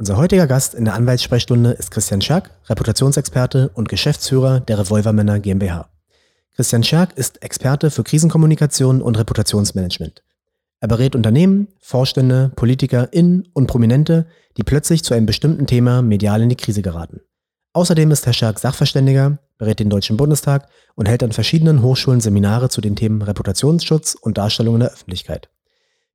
Unser heutiger Gast in der Anwaltssprechstunde ist Christian Scherk, Reputationsexperte und Geschäftsführer der Revolvermänner GmbH. Christian Scherk ist Experte für Krisenkommunikation und Reputationsmanagement. Er berät Unternehmen, Vorstände, Politiker, in und Prominente, die plötzlich zu einem bestimmten Thema medial in die Krise geraten. Außerdem ist Herr Scherk Sachverständiger, berät den Deutschen Bundestag und hält an verschiedenen Hochschulen Seminare zu den Themen Reputationsschutz und Darstellung in der Öffentlichkeit.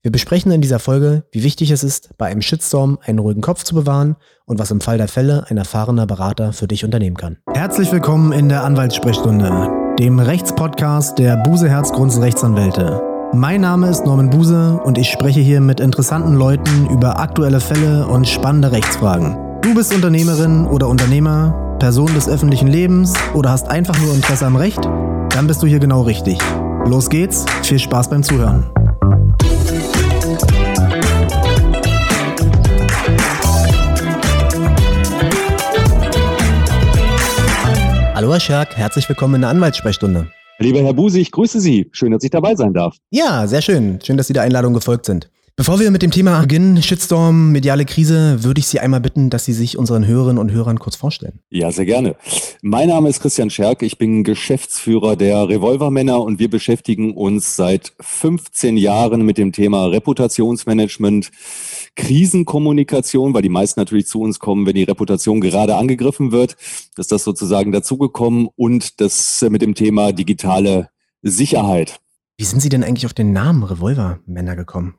Wir besprechen in dieser Folge, wie wichtig es ist, bei einem Shitstorm einen ruhigen Kopf zu bewahren und was im Fall der Fälle ein erfahrener Berater für dich unternehmen kann. Herzlich willkommen in der Anwaltssprechstunde, dem Rechtspodcast der Buse Herzgrunds Rechtsanwälte. Mein Name ist Norman Buse und ich spreche hier mit interessanten Leuten über aktuelle Fälle und spannende Rechtsfragen. Du bist Unternehmerin oder Unternehmer, Person des öffentlichen Lebens oder hast einfach nur Interesse am Recht? Dann bist du hier genau richtig. Los geht's, viel Spaß beim Zuhören. Hallo Herr Scherk, herzlich willkommen in der Anwaltssprechstunde. Lieber Herr Buse, ich grüße Sie. Schön, dass ich dabei sein darf. Ja, sehr schön. Schön, dass Sie der Einladung gefolgt sind. Bevor wir mit dem Thema beginnen, Shitstorm, mediale Krise, würde ich Sie einmal bitten, dass Sie sich unseren Hörerinnen und Hörern kurz vorstellen. Ja, sehr gerne. Mein Name ist Christian Scherk. Ich bin Geschäftsführer der Revolvermänner und wir beschäftigen uns seit 15 Jahren mit dem Thema Reputationsmanagement, Krisenkommunikation, weil die meisten natürlich zu uns kommen, wenn die Reputation gerade angegriffen wird. Das ist das sozusagen dazugekommen und das mit dem Thema digitale Sicherheit. Wie sind Sie denn eigentlich auf den Namen Revolvermänner gekommen?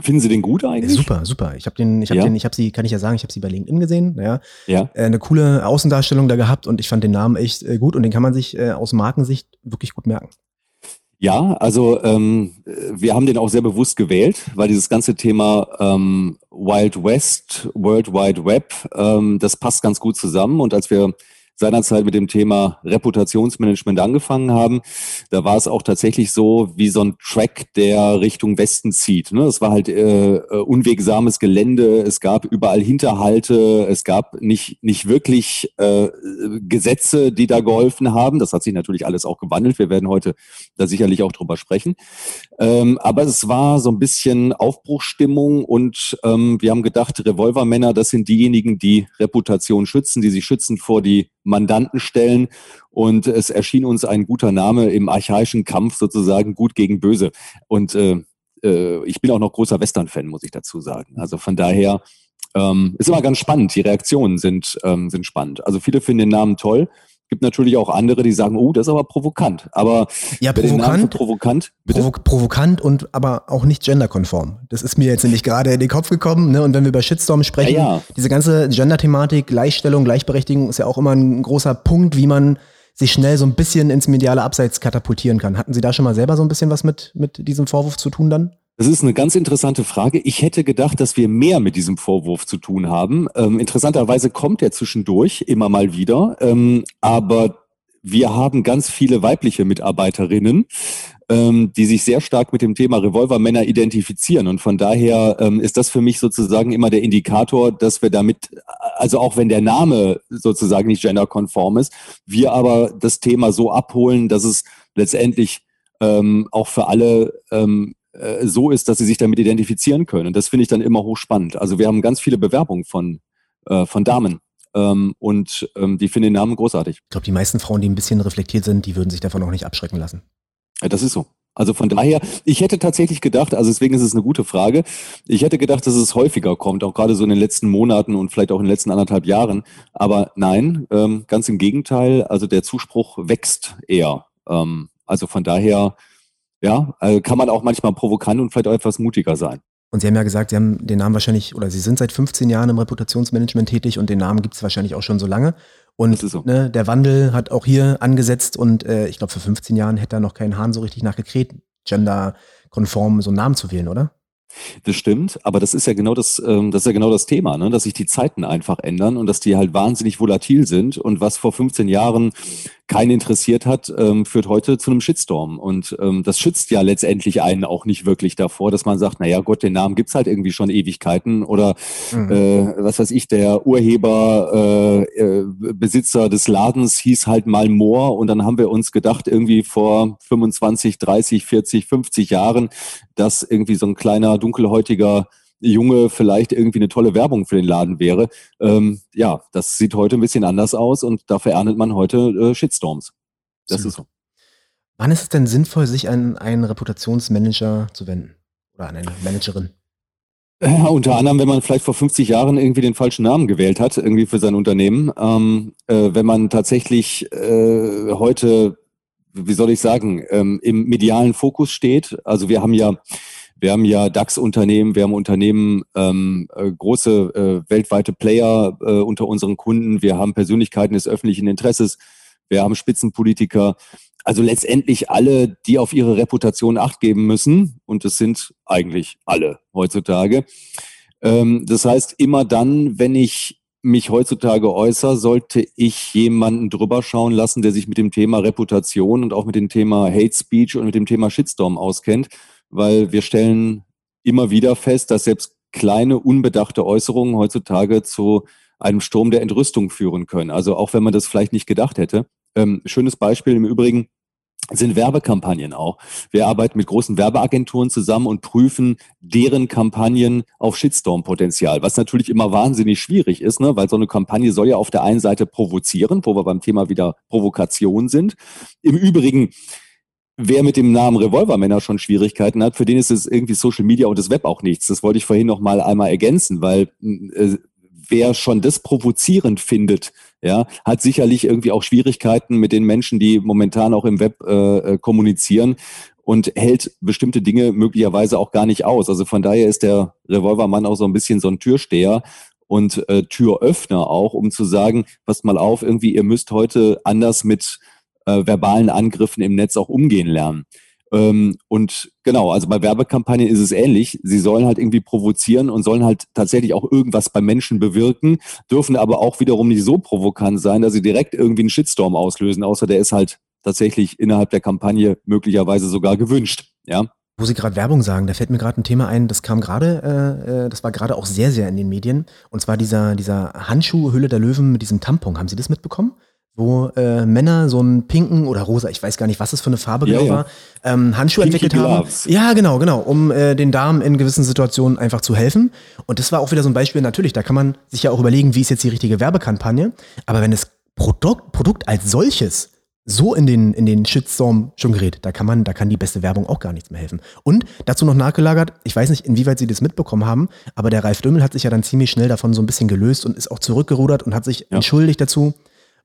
Finden Sie den gut eigentlich? Super, super. Ich habe den, ich habe Ja. den, ich habe sie, kann ich ja sagen, ich habe sie bei LinkedIn gesehen. Ja, Ja. Äh, eine coole Außendarstellung da gehabt und ich fand den Namen echt äh, gut und den kann man sich äh, aus Markensicht wirklich gut merken. Ja, also ähm, wir haben den auch sehr bewusst gewählt, weil dieses ganze Thema ähm, Wild West, World Wide Web, ähm, das passt ganz gut zusammen. Und als wir seinerzeit mit dem Thema Reputationsmanagement angefangen haben, da war es auch tatsächlich so wie so ein Track, der Richtung Westen zieht. Ne? Es war halt äh, äh, unwegsames Gelände, es gab überall Hinterhalte, es gab nicht, nicht wirklich äh, Gesetze, die da geholfen haben. Das hat sich natürlich alles auch gewandelt. Wir werden heute da sicherlich auch drüber sprechen. Ähm, aber es war so ein bisschen Aufbruchstimmung und ähm, wir haben gedacht, Revolvermänner, das sind diejenigen, die Reputation schützen, die sich schützen vor die Mandanten stellen. Und es erschien uns ein guter Name im archaischen Kampf sozusagen gut gegen böse. Und äh, äh, ich bin auch noch großer Western-Fan, muss ich dazu sagen. Also von daher ähm, ist immer ganz spannend. Die Reaktionen sind, ähm, sind spannend. Also viele finden den Namen toll. Gibt natürlich auch andere, die sagen, oh, das ist aber provokant. Aber Ja, provokant, provokant, bitte? provo provokant und aber auch nicht genderkonform. Das ist mir jetzt nämlich gerade in den Kopf gekommen. Ne? Und wenn wir über Shitstorm sprechen, Ja, ja. diese ganze Gender-Thematik, Gleichstellung, Gleichberechtigung ist ja auch immer ein großer Punkt, wie man sich schnell so ein bisschen ins mediale Abseits katapultieren kann. Hatten Sie da schon mal selber so ein bisschen was mit, mit diesem Vorwurf zu tun dann? Das ist eine ganz interessante Frage. Ich hätte gedacht, dass wir mehr mit diesem Vorwurf zu tun haben. Ähm, interessanterweise kommt er zwischendurch immer mal wieder, ähm, aber wir haben ganz viele weibliche Mitarbeiterinnen, ähm, die sich sehr stark mit dem Thema Revolvermänner identifizieren. Und von daher ähm, ist das für mich sozusagen immer der Indikator, dass wir damit, also auch wenn der Name sozusagen nicht genderkonform ist, wir aber das Thema so abholen, dass es letztendlich ähm, auch für alle ähm, äh, so ist, dass sie sich damit identifizieren können. Und das finde ich dann immer hochspannend. Also wir haben ganz viele Bewerbungen von, äh, von Damen. Ähm, und ähm, die finden den Namen großartig. Ich glaube, die meisten Frauen, die ein bisschen reflektiert sind, die würden sich davon auch nicht abschrecken lassen. Ja, das ist so. Also von daher, ich hätte tatsächlich gedacht, also deswegen ist es eine gute Frage, ich hätte gedacht, dass es häufiger kommt, auch gerade so in den letzten Monaten und vielleicht auch in den letzten anderthalb Jahren. Aber nein, ähm, ganz im Gegenteil, also der Zuspruch wächst eher. Ähm, also von daher, ja, äh, kann man auch manchmal provokant und vielleicht auch etwas mutiger sein. Und Sie haben ja gesagt, Sie haben den Namen wahrscheinlich, oder Sie sind seit 15 Jahren im Reputationsmanagement tätig und den Namen gibt es wahrscheinlich auch schon so lange. Und so. ne, der Wandel hat auch hier angesetzt und äh, ich glaube, vor 15 Jahren hätte da noch kein Hahn so richtig nachgekräht, genderkonform so einen Namen zu wählen, oder? Das stimmt, aber das ist ja genau das, ähm, das ist ja genau das Thema, ne? dass sich die Zeiten einfach ändern und dass die halt wahnsinnig volatil sind und was vor 15 Jahren keinen interessiert hat, ähm, führt heute zu einem Shitstorm. Und ähm, das schützt ja letztendlich einen auch nicht wirklich davor, dass man sagt, naja Gott, den Namen gibt's halt irgendwie schon Ewigkeiten oder Mhm. äh, was weiß ich, der Urheber, äh, äh, Besitzer des Ladens hieß halt mal Moor und dann haben wir uns gedacht, irgendwie vor 25, 30, 40, 50 Jahren, dass irgendwie so ein kleiner, dunkelhäutiger Junge vielleicht irgendwie eine tolle Werbung für den Laden wäre. Ähm, ja, das sieht heute ein bisschen anders aus und dafür erntet man heute äh, Shitstorms. Das ist so. Wann ist es denn sinnvoll, sich an einen Reputationsmanager zu wenden? Oder an eine Managerin? Ja, unter anderem, wenn man vielleicht vor 50 Jahren irgendwie den falschen Namen gewählt hat, irgendwie für sein Unternehmen. Ähm, äh, wenn man tatsächlich äh, heute, wie soll ich sagen, ähm, im medialen Fokus steht. Also wir haben ja, wir haben ja DAX-Unternehmen, wir haben Unternehmen, ähm, äh, große äh, weltweite Player äh, unter unseren Kunden, wir haben Persönlichkeiten des öffentlichen Interesses, wir haben Spitzenpolitiker. Also letztendlich alle, die auf ihre Reputation acht geben müssen, und es sind eigentlich alle heutzutage. Ähm, das heißt, immer dann, wenn ich mich heutzutage äußere, sollte ich jemanden drüber schauen lassen, der sich mit dem Thema Reputation und auch mit dem Thema Hate Speech und mit dem Thema Shitstorm auskennt, weil wir stellen immer wieder fest, dass selbst kleine, unbedachte Äußerungen heutzutage zu einem Sturm der Entrüstung führen können. Also auch wenn man das vielleicht nicht gedacht hätte. Ähm, schönes Beispiel im Übrigen, sind Werbekampagnen auch. Wir arbeiten mit großen Werbeagenturen zusammen und prüfen deren Kampagnen auf Shitstorm-Potenzial, was natürlich immer wahnsinnig schwierig ist, ne? weil so eine Kampagne soll ja auf der einen Seite provozieren, wo wir beim Thema wieder Provokation sind. Im Übrigen, wer mit dem Namen Revolvermänner schon Schwierigkeiten hat, für den ist es irgendwie Social Media und das Web auch nichts. Das wollte ich vorhin noch mal einmal ergänzen, weil äh, wer schon das provozierend findet, ja, hat sicherlich irgendwie auch Schwierigkeiten mit den Menschen, die momentan auch im Web äh, äh, kommunizieren und hält bestimmte Dinge möglicherweise auch gar nicht aus. Also von daher ist der Revolvermann auch so ein bisschen so ein Türsteher und äh, Türöffner auch, um zu sagen, passt mal auf, irgendwie, ihr müsst heute anders mit äh, verbalen Angriffen im Netz auch umgehen lernen. Ähm, und genau, also bei Werbekampagnen ist es ähnlich. Sie sollen halt irgendwie provozieren und sollen halt tatsächlich auch irgendwas bei Menschen bewirken, dürfen aber auch wiederum nicht so provokant sein, dass sie direkt irgendwie einen Shitstorm auslösen, außer der ist halt tatsächlich innerhalb der Kampagne möglicherweise sogar gewünscht. Ja. Wo Sie gerade Werbung sagen, da fällt mir gerade ein Thema ein, das kam gerade, äh, äh das war gerade auch sehr, sehr in den Medien. Und zwar dieser, dieser Handschuh Hülle der Löwen mit diesem Tampon. Haben Sie das mitbekommen? Wo äh, Männer so einen pinken oder rosa, ich weiß gar nicht, was es für eine Farbe genau ja. war, ähm, Handschuhe Pinky entwickelt Gloves. haben. Ja, genau, genau, um äh, den Damen in gewissen Situationen einfach zu helfen. Und das war auch wieder so ein Beispiel, natürlich, da kann man sich ja auch überlegen, wie ist jetzt die richtige Werbekampagne. Aber wenn das Produkt, Produkt als solches so in den, in den Shitstorm schon gerät, da kann man, da kann die beste Werbung auch gar nichts mehr helfen. Und dazu noch nachgelagert, ich weiß nicht, inwieweit Sie das mitbekommen haben, aber der Ralf Dümmel hat sich ja dann ziemlich schnell davon so ein bisschen gelöst und ist auch zurückgerudert und hat sich ja. entschuldigt dazu.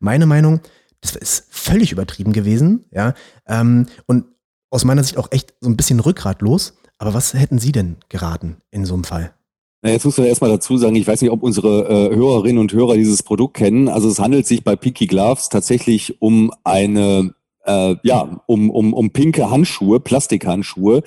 Meine Meinung, das ist völlig übertrieben gewesen, ja. Ähm, und aus meiner Sicht auch echt so ein bisschen rückgratlos. Aber was hätten Sie denn geraten in so einem Fall? Na, jetzt muss man erstmal dazu sagen, ich weiß nicht, ob unsere äh, Hörerinnen und Hörer dieses Produkt kennen. Also es handelt sich bei Peaky Gloves tatsächlich um eine, äh, ja, um, um, um pinke Handschuhe, Plastikhandschuhe.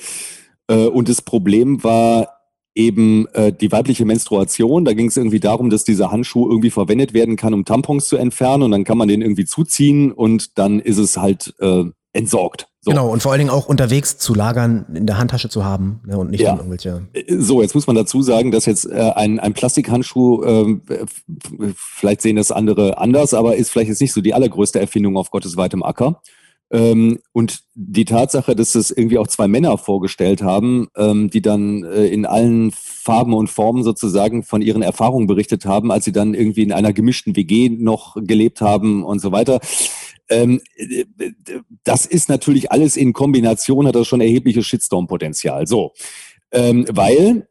Äh, und das Problem war eben äh, die weibliche Menstruation. Da ging es irgendwie darum, dass dieser Handschuh irgendwie verwendet werden kann, um Tampons zu entfernen und dann kann man den irgendwie zuziehen und dann ist es halt äh, entsorgt. So. Genau, und vor allen Dingen auch unterwegs zu lagern, in der Handtasche zu haben ne, und nicht ja. irgendwelche. Äh, so, jetzt muss man dazu sagen, dass jetzt äh, ein, ein Plastikhandschuh, äh, vielleicht sehen das andere anders, aber ist vielleicht jetzt nicht so die allergrößte Erfindung auf Gottes weitem Acker. Ähm, und die Tatsache, dass es irgendwie auch zwei Männer vorgestellt haben, ähm, die dann äh, in allen Farben und Formen sozusagen von ihren Erfahrungen berichtet haben, als sie dann irgendwie in einer gemischten WG noch gelebt haben und so weiter. Ähm, das ist natürlich alles in Kombination, hat das schon erhebliches Shitstorm-Potenzial. So, weil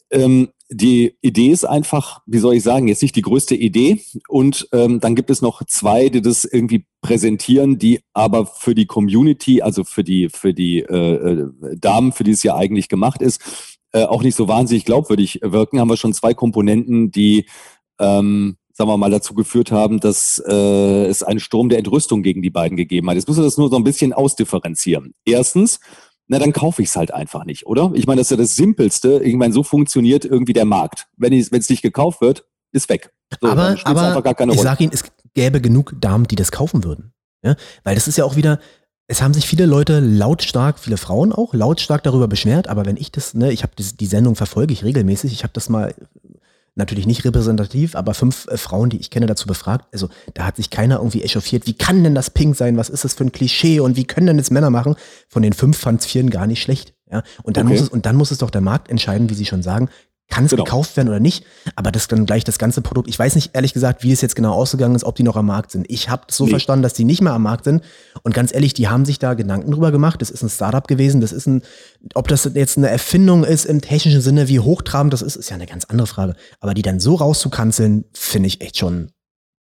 die Idee ist einfach, wie soll ich sagen, jetzt nicht die größte Idee. Und ähm, dann gibt es noch zwei, die das irgendwie präsentieren, die aber für die Community, also für die, für die äh, äh, Damen, für die es ja eigentlich gemacht ist, äh, auch nicht so wahnsinnig glaubwürdig wirken. Haben wir schon zwei Komponenten, die ähm, sagen wir mal, dazu geführt haben, dass äh, es einen Sturm der Entrüstung gegen die beiden gegeben hat. Jetzt muss man das nur so ein bisschen ausdifferenzieren. Erstens, na dann kaufe ich es halt einfach nicht, oder? Ich meine, das ist ja das Simpelste. Ich meine, so funktioniert irgendwie der Markt. Wenn es nicht gekauft wird, ist weg. So, aber aber ich sage Ihnen, es gäbe genug Damen, die das kaufen würden. Ja? Weil das ist ja auch wieder, es haben sich viele Leute lautstark, viele Frauen auch, lautstark darüber beschwert, aber wenn ich das, ne, ich habe die Sendung verfolge ich regelmäßig, ich habe das mal natürlich nicht repräsentativ, aber fünf äh, Frauen, die ich kenne, dazu befragt. Also da hat sich keiner irgendwie echauffiert, wie kann denn das pink sein? Was ist das für ein Klischee und wie können denn das Männer machen? Von den fünf fand es vier gar nicht schlecht. Ja? Und, dann okay. muss es, und dann muss es doch der Markt entscheiden, wie Sie schon sagen, kann es genau. gekauft werden oder nicht, aber das dann gleich das ganze Produkt. Ich weiß nicht ehrlich gesagt, wie es jetzt genau ausgegangen ist, ob die noch am Markt sind. Ich habe so nee. verstanden, dass die nicht mehr am Markt sind. Und ganz ehrlich, die haben sich da Gedanken drüber gemacht. Das ist ein Startup gewesen. Das ist ein, ob das jetzt eine Erfindung ist im technischen Sinne, wie hochtrabend das ist, ist ja eine ganz andere Frage. Aber die dann so rauszukanzeln, finde ich echt schon.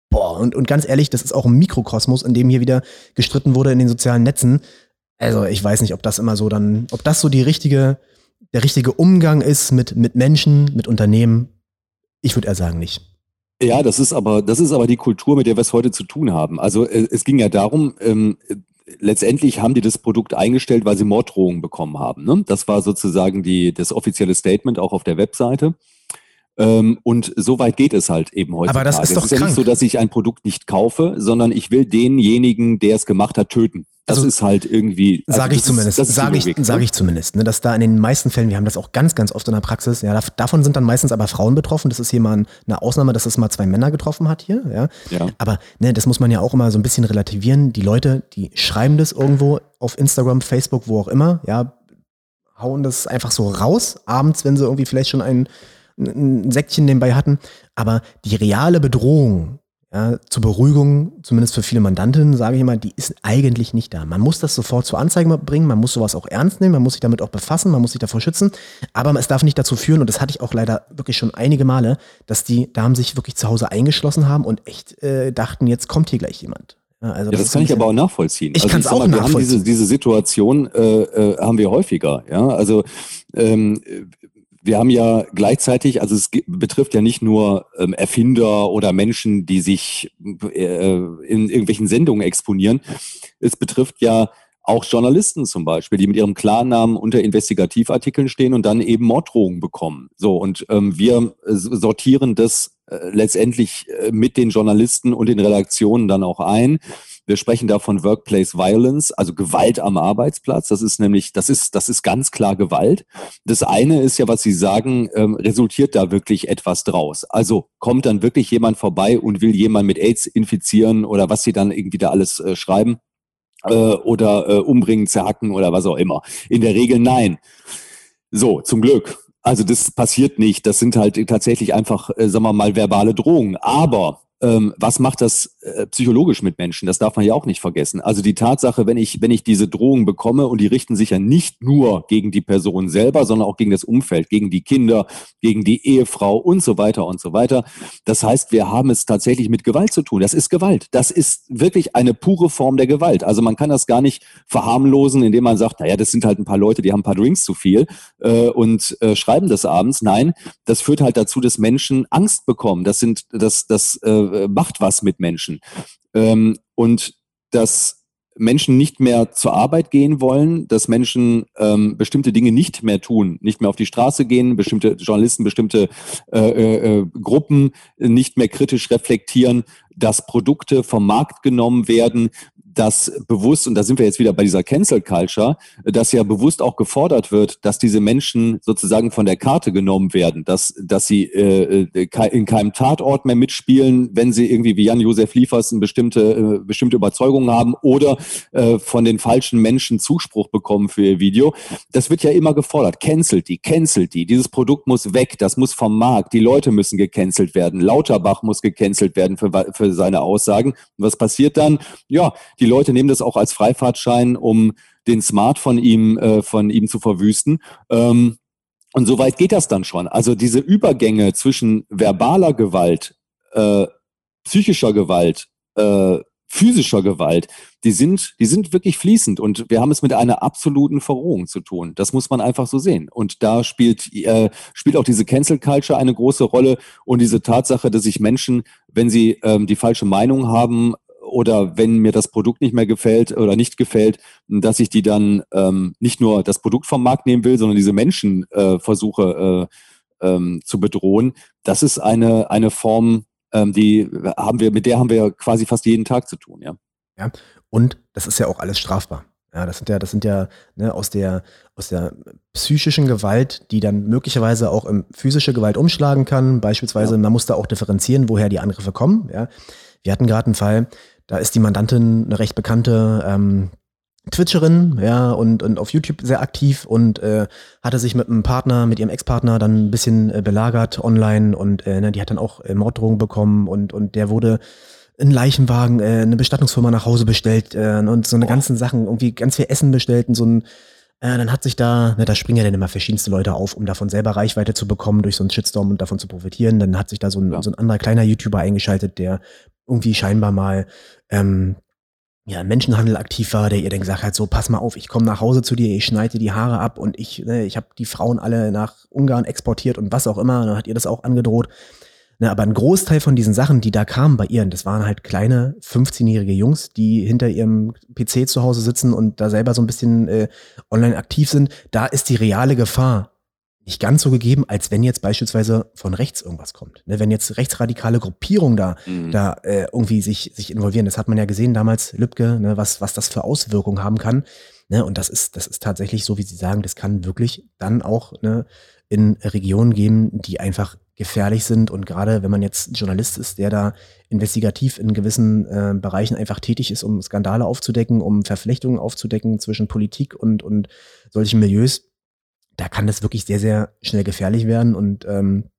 Boah, und, und ganz ehrlich, das ist auch ein Mikrokosmos, in dem hier wieder gestritten wurde in den sozialen Netzen. Also ich weiß nicht, ob das immer so dann, ob das so die richtige, der richtige Umgang ist mit, mit Menschen, mit Unternehmen. Ich würde eher sagen, nicht. Ja, das ist aber, das ist aber die Kultur, mit der wir es heute zu tun haben. Also äh, es ging ja darum, ähm, letztendlich haben die das Produkt eingestellt, weil sie Morddrohungen bekommen haben. Ne? Das war sozusagen die, das offizielle Statement auch auf der Webseite. Ähm, und so weit geht es halt eben heute. Aber das ist doch es ist krank. ja nicht so, dass ich ein Produkt nicht kaufe, sondern ich will denjenigen, der es gemacht hat, töten. Das also, ist halt irgendwie. Also sage ich zumindest. Sage ich, ne? sag ich zumindest. Ne, dass da in den meisten Fällen, wir haben das auch ganz, ganz oft in der Praxis, ja, davon sind dann meistens aber Frauen betroffen. Das ist hier mal eine Ausnahme, dass es mal zwei Männer getroffen hat hier. Ja. ja. Aber ne, das muss man ja auch immer so ein bisschen relativieren. Die Leute, die schreiben das irgendwo auf Instagram, Facebook, wo auch immer, ja, hauen das einfach so raus, abends, wenn sie irgendwie vielleicht schon einen ein Säckchen nebenbei hatten. Aber die reale Bedrohung ja, zur Beruhigung, zumindest für viele Mandantinnen, sage ich immer, die ist eigentlich nicht da. Man muss das sofort zur Anzeige bringen, man muss sowas auch ernst nehmen, man muss sich damit auch befassen, man muss sich davor schützen, aber es darf nicht dazu führen, und das hatte ich auch leider wirklich schon einige Male, dass die Damen sich wirklich zu Hause eingeschlossen haben und echt äh, dachten, jetzt kommt hier gleich jemand. Ja, also ja, das, das kann ich aber auch nachvollziehen. Ich also kann es auch mal, nachvollziehen. Wir haben diese, diese Situation äh, äh, haben wir häufiger. Ja, also ähm, wir haben ja gleichzeitig, also es betrifft ja nicht nur ähm, Erfinder oder Menschen, die sich äh, in irgendwelchen Sendungen exponieren. Es betrifft ja auch Journalisten zum Beispiel, die mit ihrem Klarnamen unter Investigativartikeln stehen und dann eben Morddrohungen bekommen. So, und ähm, wir sortieren das äh, letztendlich äh, mit den Journalisten und den Redaktionen dann auch ein. Wir sprechen da von Workplace Violence, also Gewalt am Arbeitsplatz. Das ist nämlich, das ist, das ist ganz klar Gewalt. Das eine ist ja, was Sie sagen, ähm, resultiert da wirklich etwas draus. Also kommt dann wirklich jemand vorbei und will jemand mit AIDS infizieren oder was Sie dann irgendwie da alles äh, schreiben äh, oder äh, umbringen, zerhacken oder was auch immer. In der Regel nein. So, zum Glück. Also das passiert nicht. Das sind halt tatsächlich einfach, äh, sagen wir mal, verbale Drohungen. Aber ähm, was macht das äh, psychologisch mit Menschen? Das darf man ja auch nicht vergessen. Also die Tatsache, wenn ich, wenn ich diese Drohungen bekomme und die richten sich ja nicht nur gegen die Person selber, sondern auch gegen das Umfeld, gegen die Kinder, gegen die Ehefrau und so weiter und so weiter. Das heißt, wir haben es tatsächlich mit Gewalt zu tun. Das ist Gewalt. Das ist wirklich eine pure Form der Gewalt. Also man kann das gar nicht verharmlosen, indem man sagt, naja, das sind halt ein paar Leute, die haben ein paar Drinks zu viel äh, und äh, schreiben das abends. Nein, das führt halt dazu, dass Menschen Angst bekommen. Das sind, das, das äh, äh, macht was mit Menschen. Ähm, und dass Menschen nicht mehr zur Arbeit gehen wollen, dass Menschen ähm, bestimmte Dinge nicht mehr tun, nicht mehr auf die Straße gehen, bestimmte Journalisten, bestimmte äh, äh, äh Gruppen nicht mehr kritisch reflektieren, dass Produkte vom Markt genommen werden, dass bewusst, und da sind wir jetzt wieder bei dieser Cancel Culture, dass ja bewusst auch gefordert wird, dass diese Menschen sozusagen von der Karte genommen werden, dass, dass sie äh, äh in keinem Tatort mehr mitspielen, wenn sie irgendwie wie Jan-Josef Liefers eine bestimmte, äh, bestimmte Überzeugungen haben oder äh, von den falschen Menschen Zuspruch bekommen für ihr Video. Das wird ja immer gefordert. Cancelt die, cancelt die. Dieses Produkt muss weg, das muss vom Markt. Die Leute müssen gecancelt werden. Lauterbach muss gecancelt werden für, für seine Aussagen. Und was passiert dann? Ja, die Leute nehmen das auch als Freifahrtschein, um den Smart von ihm, äh, von ihm zu verwüsten. Ähm, und so weit geht das dann schon. Also diese Übergänge zwischen verbaler Gewalt, äh, psychischer Gewalt, äh, physischer Gewalt, die sind, die sind wirklich fließend und wir haben es mit einer absoluten Verrohung zu tun. Das muss man einfach so sehen. Und da spielt, äh, spielt auch diese Cancel Culture eine große Rolle und diese Tatsache, dass sich Menschen, wenn sie ähm, die falsche Meinung haben, oder wenn mir das Produkt nicht mehr gefällt oder nicht gefällt, dass ich die dann ähm, nicht nur das Produkt vom Markt nehmen will, sondern diese Menschen äh, versuche äh, ähm, zu bedrohen. Das ist eine, eine Form, ähm, die haben wir, mit der haben wir quasi fast jeden Tag zu tun, ja. Ja, und das ist ja auch alles strafbar. Ja, das sind ja, das sind ja ne, aus der aus der psychischen Gewalt, die dann möglicherweise auch in physische Gewalt umschlagen kann. Beispielsweise, ja. man muss da auch differenzieren, woher die Angriffe kommen. Ja, wir hatten gerade einen Fall, da ist die Mandantin eine recht bekannte ähm, Twitcherin, ja, und, und auf YouTube sehr aktiv und äh, hatte sich mit einem Partner, mit ihrem Ex-Partner dann ein bisschen äh, belagert online und äh, ne, die hat dann auch äh, Morddrohungen bekommen und, und der wurde ein Leichenwagen, äh, eine Bestattungsfirma nach Hause bestellt äh, und so eine oh. ganzen Sachen, irgendwie ganz viel Essen bestellt und so ein äh, dann hat sich da, ne, da springen ja dann immer verschiedenste Leute auf, um davon selber Reichweite zu bekommen durch so einen Shitstorm und davon zu profitieren. Dann hat sich da so ein, ja. so ein anderer kleiner YouTuber eingeschaltet, der irgendwie scheinbar mal ähm, ja, Menschenhandel aktiv war, der ihr dann gesagt hat, so pass mal auf, ich komme nach Hause zu dir, ich schneide dir die Haare ab und ich, ne, ich habe die Frauen alle nach Ungarn exportiert und was auch immer. Und dann hat ihr das auch angedroht. Ne, aber ein Großteil von diesen Sachen, die da kamen bei ihr, das waren halt kleine 15-jährige Jungs, die hinter ihrem PC zu Hause sitzen und da selber so ein bisschen äh, online aktiv sind. Da ist die reale Gefahr nicht ganz so gegeben, als wenn jetzt beispielsweise von rechts irgendwas kommt. Ne, wenn jetzt rechtsradikale Gruppierungen da, mhm. da äh, irgendwie sich, sich involvieren. Das hat man ja gesehen damals, Lübcke, ne, was, was das für Auswirkungen haben kann. Ne, und das ist, das ist tatsächlich so, wie Sie sagen, das kann wirklich dann auch ne, in Regionen geben, die einfach gefährlich sind. Und gerade wenn man jetzt Journalist ist, der da investigativ in gewissen äh, Bereichen einfach tätig ist, um Skandale aufzudecken, um Verflechtungen aufzudecken zwischen Politik und, und solchen Milieus, da kann das wirklich sehr, sehr schnell gefährlich werden. Und ähm,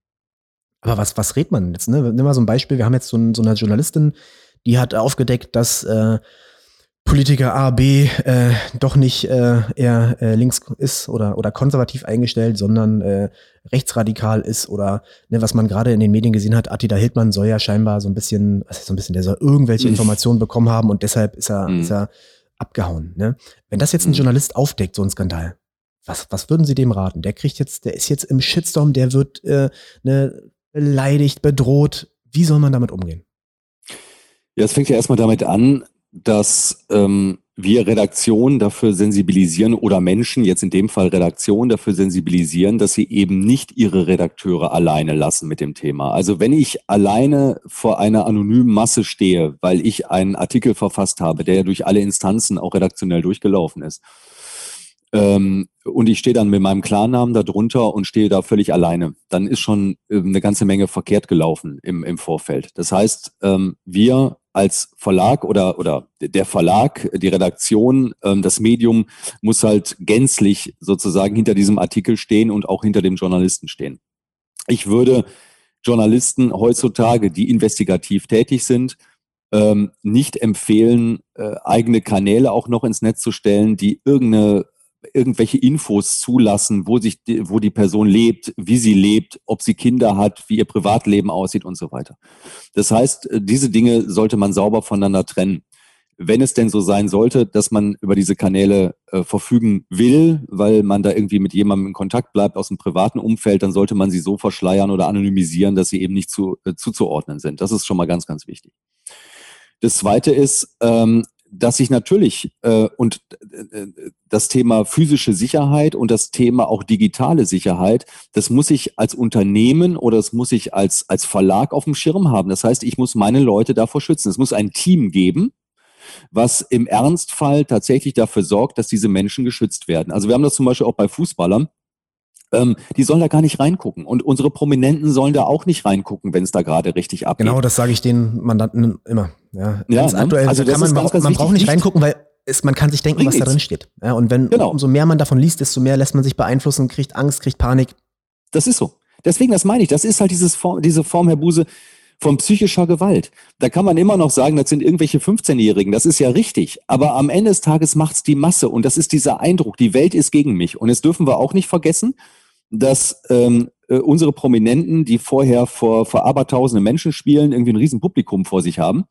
aber was, was redet man jetzt? Ne? Nimm mal so ein Beispiel, wir haben jetzt so, ein, so eine Journalistin, die hat aufgedeckt, dass äh, Politiker A, B äh, doch nicht äh, eher äh, links ist oder, oder konservativ eingestellt, sondern äh, rechtsradikal ist oder ne, was man gerade in den Medien gesehen hat, Attila Hildmann soll ja scheinbar so ein bisschen, was ist so ein bisschen, der soll irgendwelche Informationen bekommen haben und deshalb ist er, mhm. ist er abgehauen. Ne? Wenn das jetzt ein Journalist aufdeckt, so ein Skandal, was, was würden Sie dem raten? Der kriegt jetzt, der ist jetzt im Shitstorm, der wird äh, ne, beleidigt, bedroht. Wie soll man damit umgehen? Ja, es fängt ja erstmal damit an, dass ähm, wir Redaktionen dafür sensibilisieren oder Menschen, jetzt in dem Fall Redaktionen, dafür sensibilisieren, dass sie eben nicht ihre Redakteure alleine lassen mit dem Thema. Also wenn ich alleine vor einer anonymen Masse stehe, weil ich einen Artikel verfasst habe, der ja durch alle Instanzen auch redaktionell durchgelaufen ist, ähm, und ich stehe dann mit meinem Klarnamen darunter und stehe da völlig alleine. Dann ist schon äh, eine ganze Menge verkehrt gelaufen im, im Vorfeld. Das heißt, ähm, wir als Verlag oder, oder der Verlag, die Redaktion, ähm, das Medium muss halt gänzlich sozusagen hinter diesem Artikel stehen und auch hinter dem Journalisten stehen. Ich würde Journalisten heutzutage, die investigativ tätig sind, ähm, nicht empfehlen, äh, eigene Kanäle auch noch ins Netz zu stellen, die irgendeine irgendwelche Infos zulassen, wo sich, die, wo die Person lebt, wie sie lebt, ob sie Kinder hat, wie ihr Privatleben aussieht und so weiter. Das heißt, äh, diese Dinge sollte man sauber voneinander trennen. Wenn es denn so sein sollte, dass man über diese Kanäle äh, verfügen will, weil man da irgendwie mit jemandem in Kontakt bleibt aus dem privaten Umfeld, dann sollte man sie so verschleiern oder anonymisieren, dass sie eben nicht zu, äh, zuzuordnen sind. Das ist schon mal ganz, ganz wichtig. Das Zweite ist, ähm, dass ich natürlich äh, und äh, das Thema physische Sicherheit und das Thema auch digitale Sicherheit, das muss ich als Unternehmen oder das muss ich als, als Verlag auf dem Schirm haben. Das heißt, ich muss meine Leute davor schützen. Es muss ein Team geben, was im Ernstfall tatsächlich dafür sorgt, dass diese Menschen geschützt werden. Also wir haben das zum Beispiel auch bei Fußballern ähm, die sollen da gar nicht reingucken. Und unsere Prominenten sollen da auch nicht reingucken, wenn es da gerade richtig abgeht. Genau, das sage ich den Mandanten immer. Ja, ja ne? aktuell, also kann man, ganz, ganz man braucht nicht reingucken, weil es, man kann sich denken, was da drin steht. Ja, und wenn genau. umso mehr man davon liest, desto mehr lässt man sich beeinflussen, kriegt Angst, kriegt Panik. Das ist so. Deswegen, das meine ich, das ist halt dieses Form, diese Form, Herr Buse, von psychischer Gewalt. Da kann man immer noch sagen, das sind irgendwelche 15-Jährigen, das ist ja richtig. Aber am Ende des Tages macht es die Masse und das ist dieser Eindruck, die Welt ist gegen mich. Und jetzt dürfen wir auch nicht vergessen, dass ähm, äh, unsere Prominenten, die vorher vor, vor abertausende Menschen spielen, irgendwie ein Riesenpublikum vor sich haben.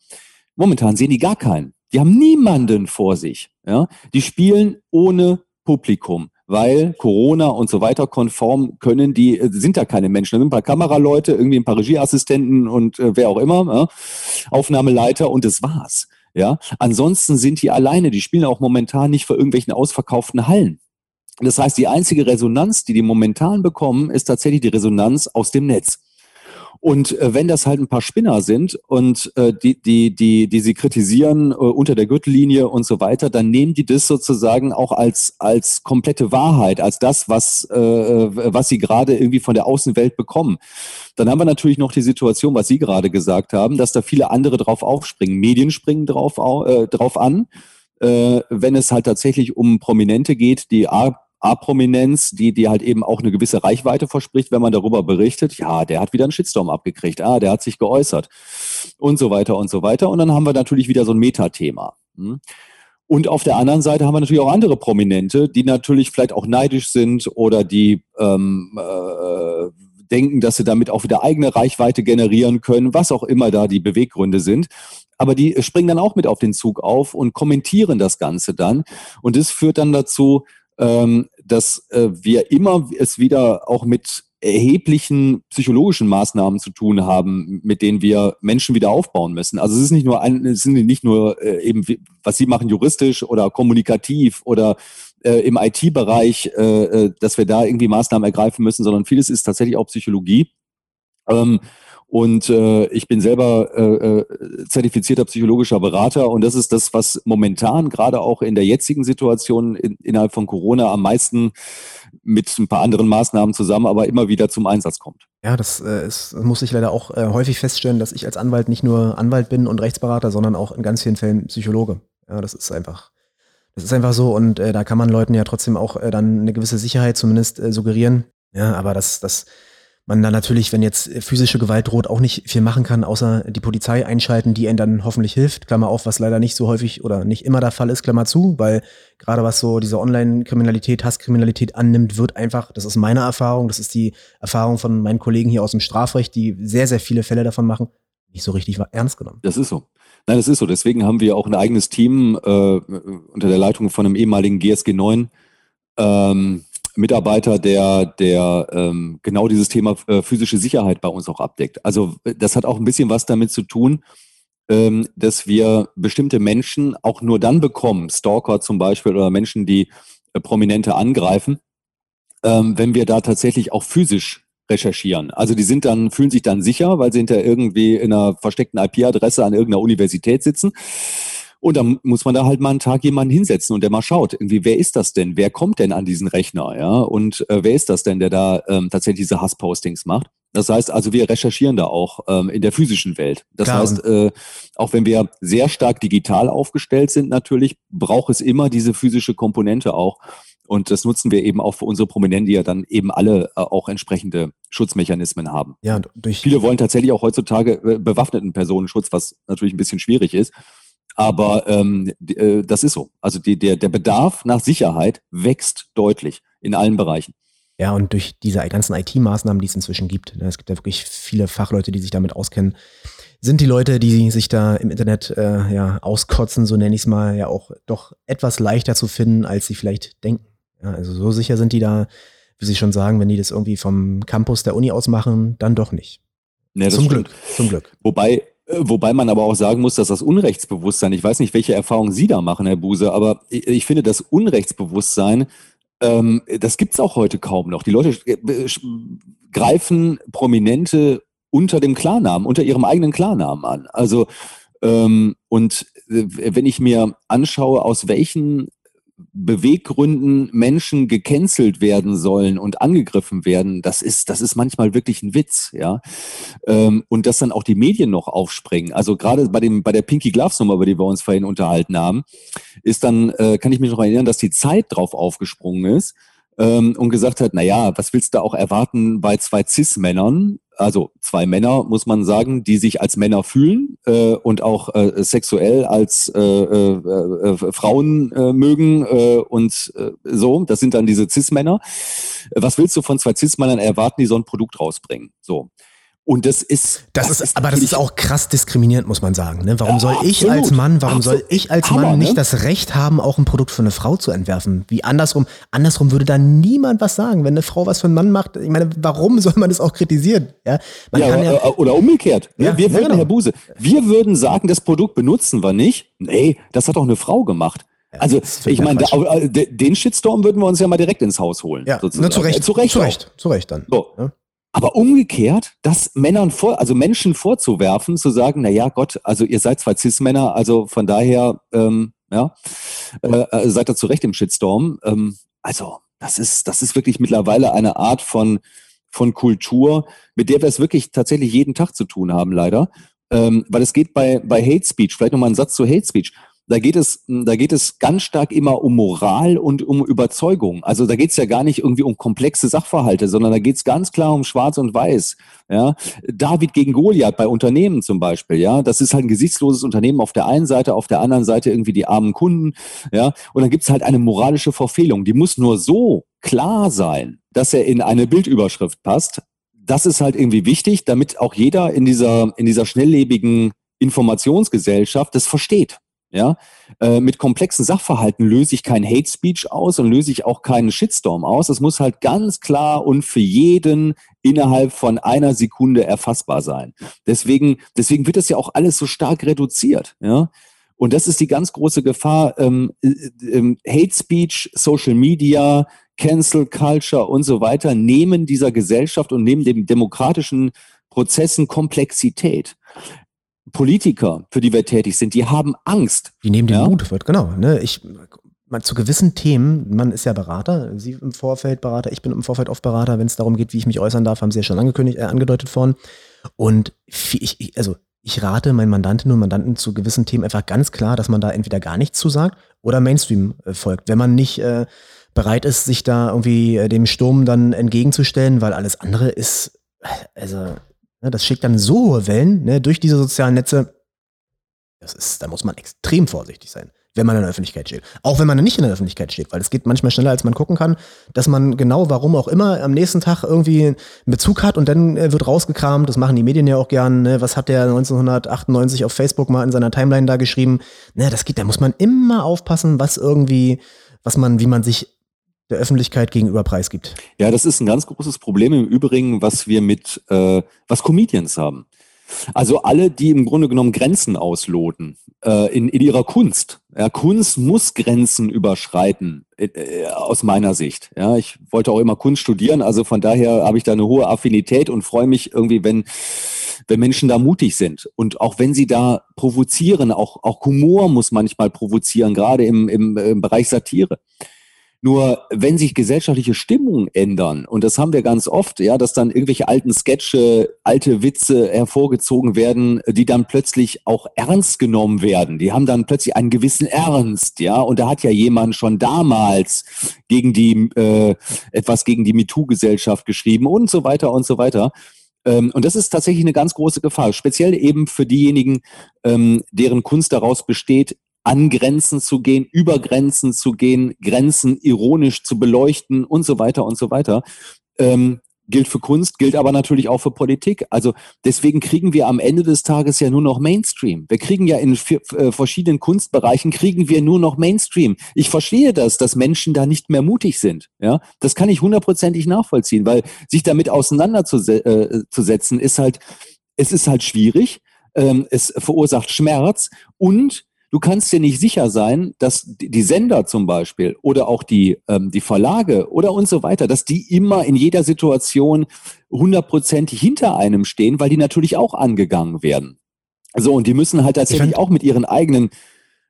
Momentan sehen die gar keinen. Die haben niemanden vor sich. Ja? Die spielen ohne Publikum, weil Corona und so weiter konform können die, äh, sind da keine Menschen. Da sind ein paar Kameraleute, irgendwie ein paar Regieassistenten und äh, wer auch immer, ja? Aufnahmeleiter und das war's. Ja, ansonsten sind die alleine. Die spielen auch momentan nicht vor irgendwelchen ausverkauften Hallen. Das heißt, die einzige Resonanz, die die momentan bekommen, ist tatsächlich die Resonanz aus dem Netz. Und äh, wenn das halt ein paar Spinner sind und äh, die, die, die, die sie kritisieren äh, unter der Gürtellinie und so weiter, dann nehmen die das sozusagen auch als, als komplette Wahrheit, als das, was, äh, was sie gerade irgendwie von der Außenwelt bekommen. Dann haben wir natürlich noch die Situation, was Sie gerade gesagt haben, dass da viele andere drauf aufspringen. Medien springen drauf, äh, drauf an äh, wenn es halt tatsächlich um Prominente geht, die A, A-Prominenz, die, die halt eben auch eine gewisse Reichweite verspricht, wenn man darüber berichtet, ja, der hat wieder einen Shitstorm abgekriegt, ah, der hat sich geäußert und so weiter und so weiter. Und dann haben wir natürlich wieder so ein Metathema. Hm? Und auf der anderen Seite haben wir natürlich auch andere Prominente, die natürlich vielleicht auch neidisch sind oder die ähm, äh, denken, dass sie damit auch wieder eigene Reichweite generieren können, was auch immer da die Beweggründe sind. Aber die springen dann auch mit auf den Zug auf und kommentieren das Ganze dann. Und das führt dann dazu, ähm, dass äh, wir immer es wieder auch mit erheblichen psychologischen Maßnahmen zu tun haben, mit denen wir Menschen wieder aufbauen müssen. Also es ist nicht nur ein, es sind nicht nur äh, eben, was sie machen, juristisch oder kommunikativ oder äh, im IT-Bereich, äh, äh, dass wir da irgendwie Maßnahmen ergreifen müssen, sondern vieles ist tatsächlich auch Psychologie. Ähm, und äh, ich bin selber äh, äh, zertifizierter psychologischer Berater und das ist das, was momentan gerade auch in der jetzigen Situation in, innerhalb von Corona am meisten mit ein paar anderen Maßnahmen zusammen, aber immer wieder zum Einsatz kommt. Ja, das, äh, ist, muss ich leider auch äh, häufig feststellen, dass ich als Anwalt nicht nur Anwalt bin und Rechtsberater, sondern auch in ganz vielen Fällen Psychologe. Ja, das ist einfach, das ist einfach so und äh, da kann man Leuten ja trotzdem auch äh, dann eine gewisse Sicherheit zumindest äh, suggerieren. Ja, aber das, das man dann natürlich, wenn jetzt physische Gewalt droht, auch nicht viel machen kann, außer die Polizei einschalten, die ihnen dann hoffentlich hilft. Klammer auf, was leider nicht so häufig oder nicht immer der Fall ist, Klammer zu, weil gerade was so diese Online-Kriminalität, Hasskriminalität annimmt, wird einfach, das ist meine Erfahrung, das ist die Erfahrung von meinen Kollegen hier aus dem Strafrecht, die sehr, sehr viele Fälle davon machen, nicht so richtig ernst genommen. Das ist so. Nein, das ist so. Deswegen haben wir auch ein eigenes Team äh, unter der Leitung von einem ehemaligen GSG 9. Ähm, Mitarbeiter, der, der ähm, genau dieses Thema äh, physische Sicherheit bei uns auch abdeckt. Also das hat auch ein bisschen was damit zu tun, ähm, dass wir bestimmte Menschen auch nur dann bekommen, Stalker zum Beispiel oder Menschen, die äh, Prominente angreifen, ähm, wenn wir da tatsächlich auch physisch recherchieren. Also die sind dann, fühlen sich dann sicher, weil sie hinter irgendwie in einer versteckten IP-Adresse an irgendeiner Universität sitzen. Und dann muss man da halt mal einen Tag jemanden hinsetzen und der mal schaut, irgendwie, wer ist das denn? Wer kommt denn an diesen Rechner? Ja, und äh, wer ist das denn, der da ähm, tatsächlich diese Hasspostings macht? Das heißt also, wir recherchieren da auch ähm, in der physischen Welt. Das Klar. heißt, äh, auch wenn wir sehr stark digital aufgestellt sind, natürlich, braucht es immer diese physische Komponente auch. Und das nutzen wir eben auch für unsere Prominenten, die ja dann eben alle äh, auch entsprechende Schutzmechanismen haben. Ja, durch Viele wollen tatsächlich auch heutzutage äh, bewaffneten Personenschutz, was natürlich ein bisschen schwierig ist. Aber ähm, äh, das ist so. Also die, der, der Bedarf nach Sicherheit wächst deutlich in allen Bereichen. Ja, und durch diese ganzen IT-Maßnahmen, die es inzwischen gibt, ne, es gibt ja wirklich viele Fachleute, die sich damit auskennen, sind die Leute, die sich da im Internet äh, ja, auskotzen, so nenne ich es mal, ja auch doch etwas leichter zu finden, als sie vielleicht denken. Ja, also so sicher sind die da, wie Sie schon sagen, wenn die das irgendwie vom Campus der Uni aus machen, dann doch nicht. Ja, zum stimmt. Glück. Zum Glück. Wobei wobei man aber auch sagen muss, dass das Unrechtsbewusstsein, ich weiß nicht, welche Erfahrungen Sie da machen, Herr Buse, aber ich, ich finde, das Unrechtsbewusstsein, ähm, das gibt es auch heute kaum noch. Die Leute äh, greifen Prominente unter dem Klarnamen, unter ihrem eigenen Klarnamen an. Also, ähm, und äh, wenn ich mir anschaue, aus welchen Beweggründen Menschen gecancelt werden sollen und angegriffen werden, das ist, das ist manchmal wirklich ein Witz, ja. Ähm, und dass dann auch die Medien noch aufspringen. Also gerade bei dem, bei der Pinky Gloves Nummer, über die wir uns vorhin unterhalten haben, ist dann, äh, kann ich mich noch erinnern, dass die Zeit drauf aufgesprungen ist ähm, und gesagt hat, na ja, was willst du auch erwarten bei zwei Cis-Männern? Also zwei Männer, muss man sagen, die sich als Männer fühlen äh, und auch äh, sexuell als äh, äh, äh Frauen äh, mögen äh, und äh, so. Das sind dann diese Cis-Männer. Was willst du von zwei Cis-Männern erwarten, die so ein Produkt rausbringen? So. Und das ist. Das, das ist, ist aber das ist auch krass diskriminierend, muss man sagen. Ne? Warum ja, soll ich absolut, als Mann, warum absolut. soll ich als Hammer, Mann nicht ne? das Recht haben, auch ein Produkt für eine Frau zu entwerfen? Wie andersrum, andersrum würde da niemand was sagen, wenn eine Frau was für einen Mann macht. Ich meine, warum soll man das auch kritisieren? Ja, man ja, kann ja äh, oder umgekehrt. Ne? Ja, wir würden, genau. Herr Buse, wir würden sagen, das Produkt benutzen wir nicht. Nee, das hat doch eine Frau gemacht. Also ich meine, äh, den Shitstorm würden wir uns ja mal direkt ins Haus holen. Ja, sozusagen. Ne, zu Recht. Äh, zu Recht, zu Recht, zu Recht dann. So. Ja. Aber umgekehrt, das Männern vor, also Menschen vorzuwerfen, zu sagen, na ja, Gott, also ihr seid zwei Cis-Männer, also von daher, ähm, ja, äh, äh, seid ihr zu Recht im Shitstorm. Ähm, also, das ist, das ist wirklich mittlerweile eine Art von, von Kultur, mit der wir es wirklich tatsächlich jeden Tag zu tun haben, leider. Ähm, weil es geht bei, bei Hate Speech, vielleicht nochmal ein Satz zu Hate Speech. Da geht es, da geht es ganz stark immer um Moral und um Überzeugung. Also da geht es ja gar nicht irgendwie um komplexe Sachverhalte, sondern da geht es ganz klar um Schwarz und Weiß. Ja, David gegen Goliath bei Unternehmen zum Beispiel. Ja, das ist halt ein gesichtsloses Unternehmen auf der einen Seite, auf der anderen Seite irgendwie die armen Kunden. Ja, und dann gibt es halt eine moralische Verfehlung. Die muss nur so klar sein, dass er in eine Bildüberschrift passt. Das ist halt irgendwie wichtig, damit auch jeder in dieser, in dieser schnelllebigen Informationsgesellschaft das versteht. Ja, äh, mit komplexen Sachverhalten löse ich keinen Hate Speech aus und löse ich auch keinen Shitstorm aus. Es muss halt ganz klar und für jeden innerhalb von einer Sekunde erfassbar sein. Deswegen, deswegen wird das ja auch alles so stark reduziert. Ja, und das ist die ganz große Gefahr. Ähm, äh, ähm, Hate Speech, Social Media, Cancel Culture und so weiter nehmen dieser Gesellschaft und nehmen dem demokratischen Prozessen Komplexität. Politiker, für die wir tätig sind, die haben Angst. Die nehmen den ja? Mut, wird genau. Ne? Ich, man, zu gewissen Themen, man ist ja Berater, Sie im Vorfeld Berater, ich bin im Vorfeld oft Berater, wenn es darum geht, wie ich mich äußern darf, haben Sie ja schon angekündigt, äh, angedeutet vorhin. Und ich, also ich rate meinen Mandantinnen und Mandanten zu gewissen Themen einfach ganz klar, dass man da entweder gar nichts zu sagt oder Mainstream äh, folgt. Wenn man nicht äh, bereit ist, sich da irgendwie äh, dem Sturm dann entgegenzustellen, weil alles andere ist, äh, also das schickt dann so hohe Wellen ne, durch diese sozialen Netze. Das ist, da muss man extrem vorsichtig sein, wenn man in der Öffentlichkeit steht. Auch wenn man nicht in der Öffentlichkeit steht, weil es geht manchmal schneller, als man gucken kann, dass man genau, warum auch immer, am nächsten Tag irgendwie einen Bezug hat und dann äh, wird rausgekramt. Das machen die Medien ja auch gern. Ne? Was hat der 1998 auf Facebook mal in seiner Timeline da geschrieben? Ne, das geht, da muss man immer aufpassen, was irgendwie, was man, wie man sich der Öffentlichkeit gegenüber preisgibt. Ja, das ist ein ganz großes Problem im Übrigen, was wir mit, äh, was Comedians haben. Also alle, die im Grunde genommen Grenzen ausloten äh, in, in ihrer Kunst. Ja, Kunst muss Grenzen überschreiten, äh, äh, aus meiner Sicht. Ja, ich wollte auch immer Kunst studieren, also von daher habe ich da eine hohe Affinität und freue mich irgendwie, wenn, wenn Menschen da mutig sind. Und auch wenn sie da provozieren, auch, auch Humor muss manchmal provozieren, gerade im, im, im Bereich Satire. Nur wenn sich gesellschaftliche Stimmungen ändern, und das haben wir ganz oft, ja, dass dann irgendwelche alten Sketche, alte Witze hervorgezogen werden, die dann plötzlich auch ernst genommen werden. Die haben dann plötzlich einen gewissen Ernst, ja. Und da hat ja jemand schon damals gegen die äh, etwas gegen die MeToo-Gesellschaft geschrieben und so weiter und so weiter. Ähm, und das ist tatsächlich eine ganz große Gefahr, speziell eben für diejenigen, ähm, deren Kunst daraus besteht, an Grenzen zu gehen, über Grenzen zu gehen, Grenzen ironisch zu beleuchten und so weiter und so weiter. Ähm, gilt für Kunst, gilt aber natürlich auch für Politik. Also deswegen kriegen wir am Ende des Tages ja nur noch Mainstream. Wir kriegen ja in äh, verschiedenen Kunstbereichen kriegen wir nur noch Mainstream. Ich verstehe das, dass Menschen da nicht mehr mutig sind. Ja, das kann ich hundertprozentig nachvollziehen, weil sich damit auseinanderzusetzen äh, ist halt, es ist halt schwierig. Ähm, es verursacht Schmerz und du kannst dir nicht sicher sein, dass die Sender zum Beispiel oder auch die, ähm, die Verlage oder und so weiter, dass die immer in jeder Situation hundertprozentig hinter einem stehen, weil die natürlich auch angegangen werden. So, und die müssen halt tatsächlich auch mit ihren eigenen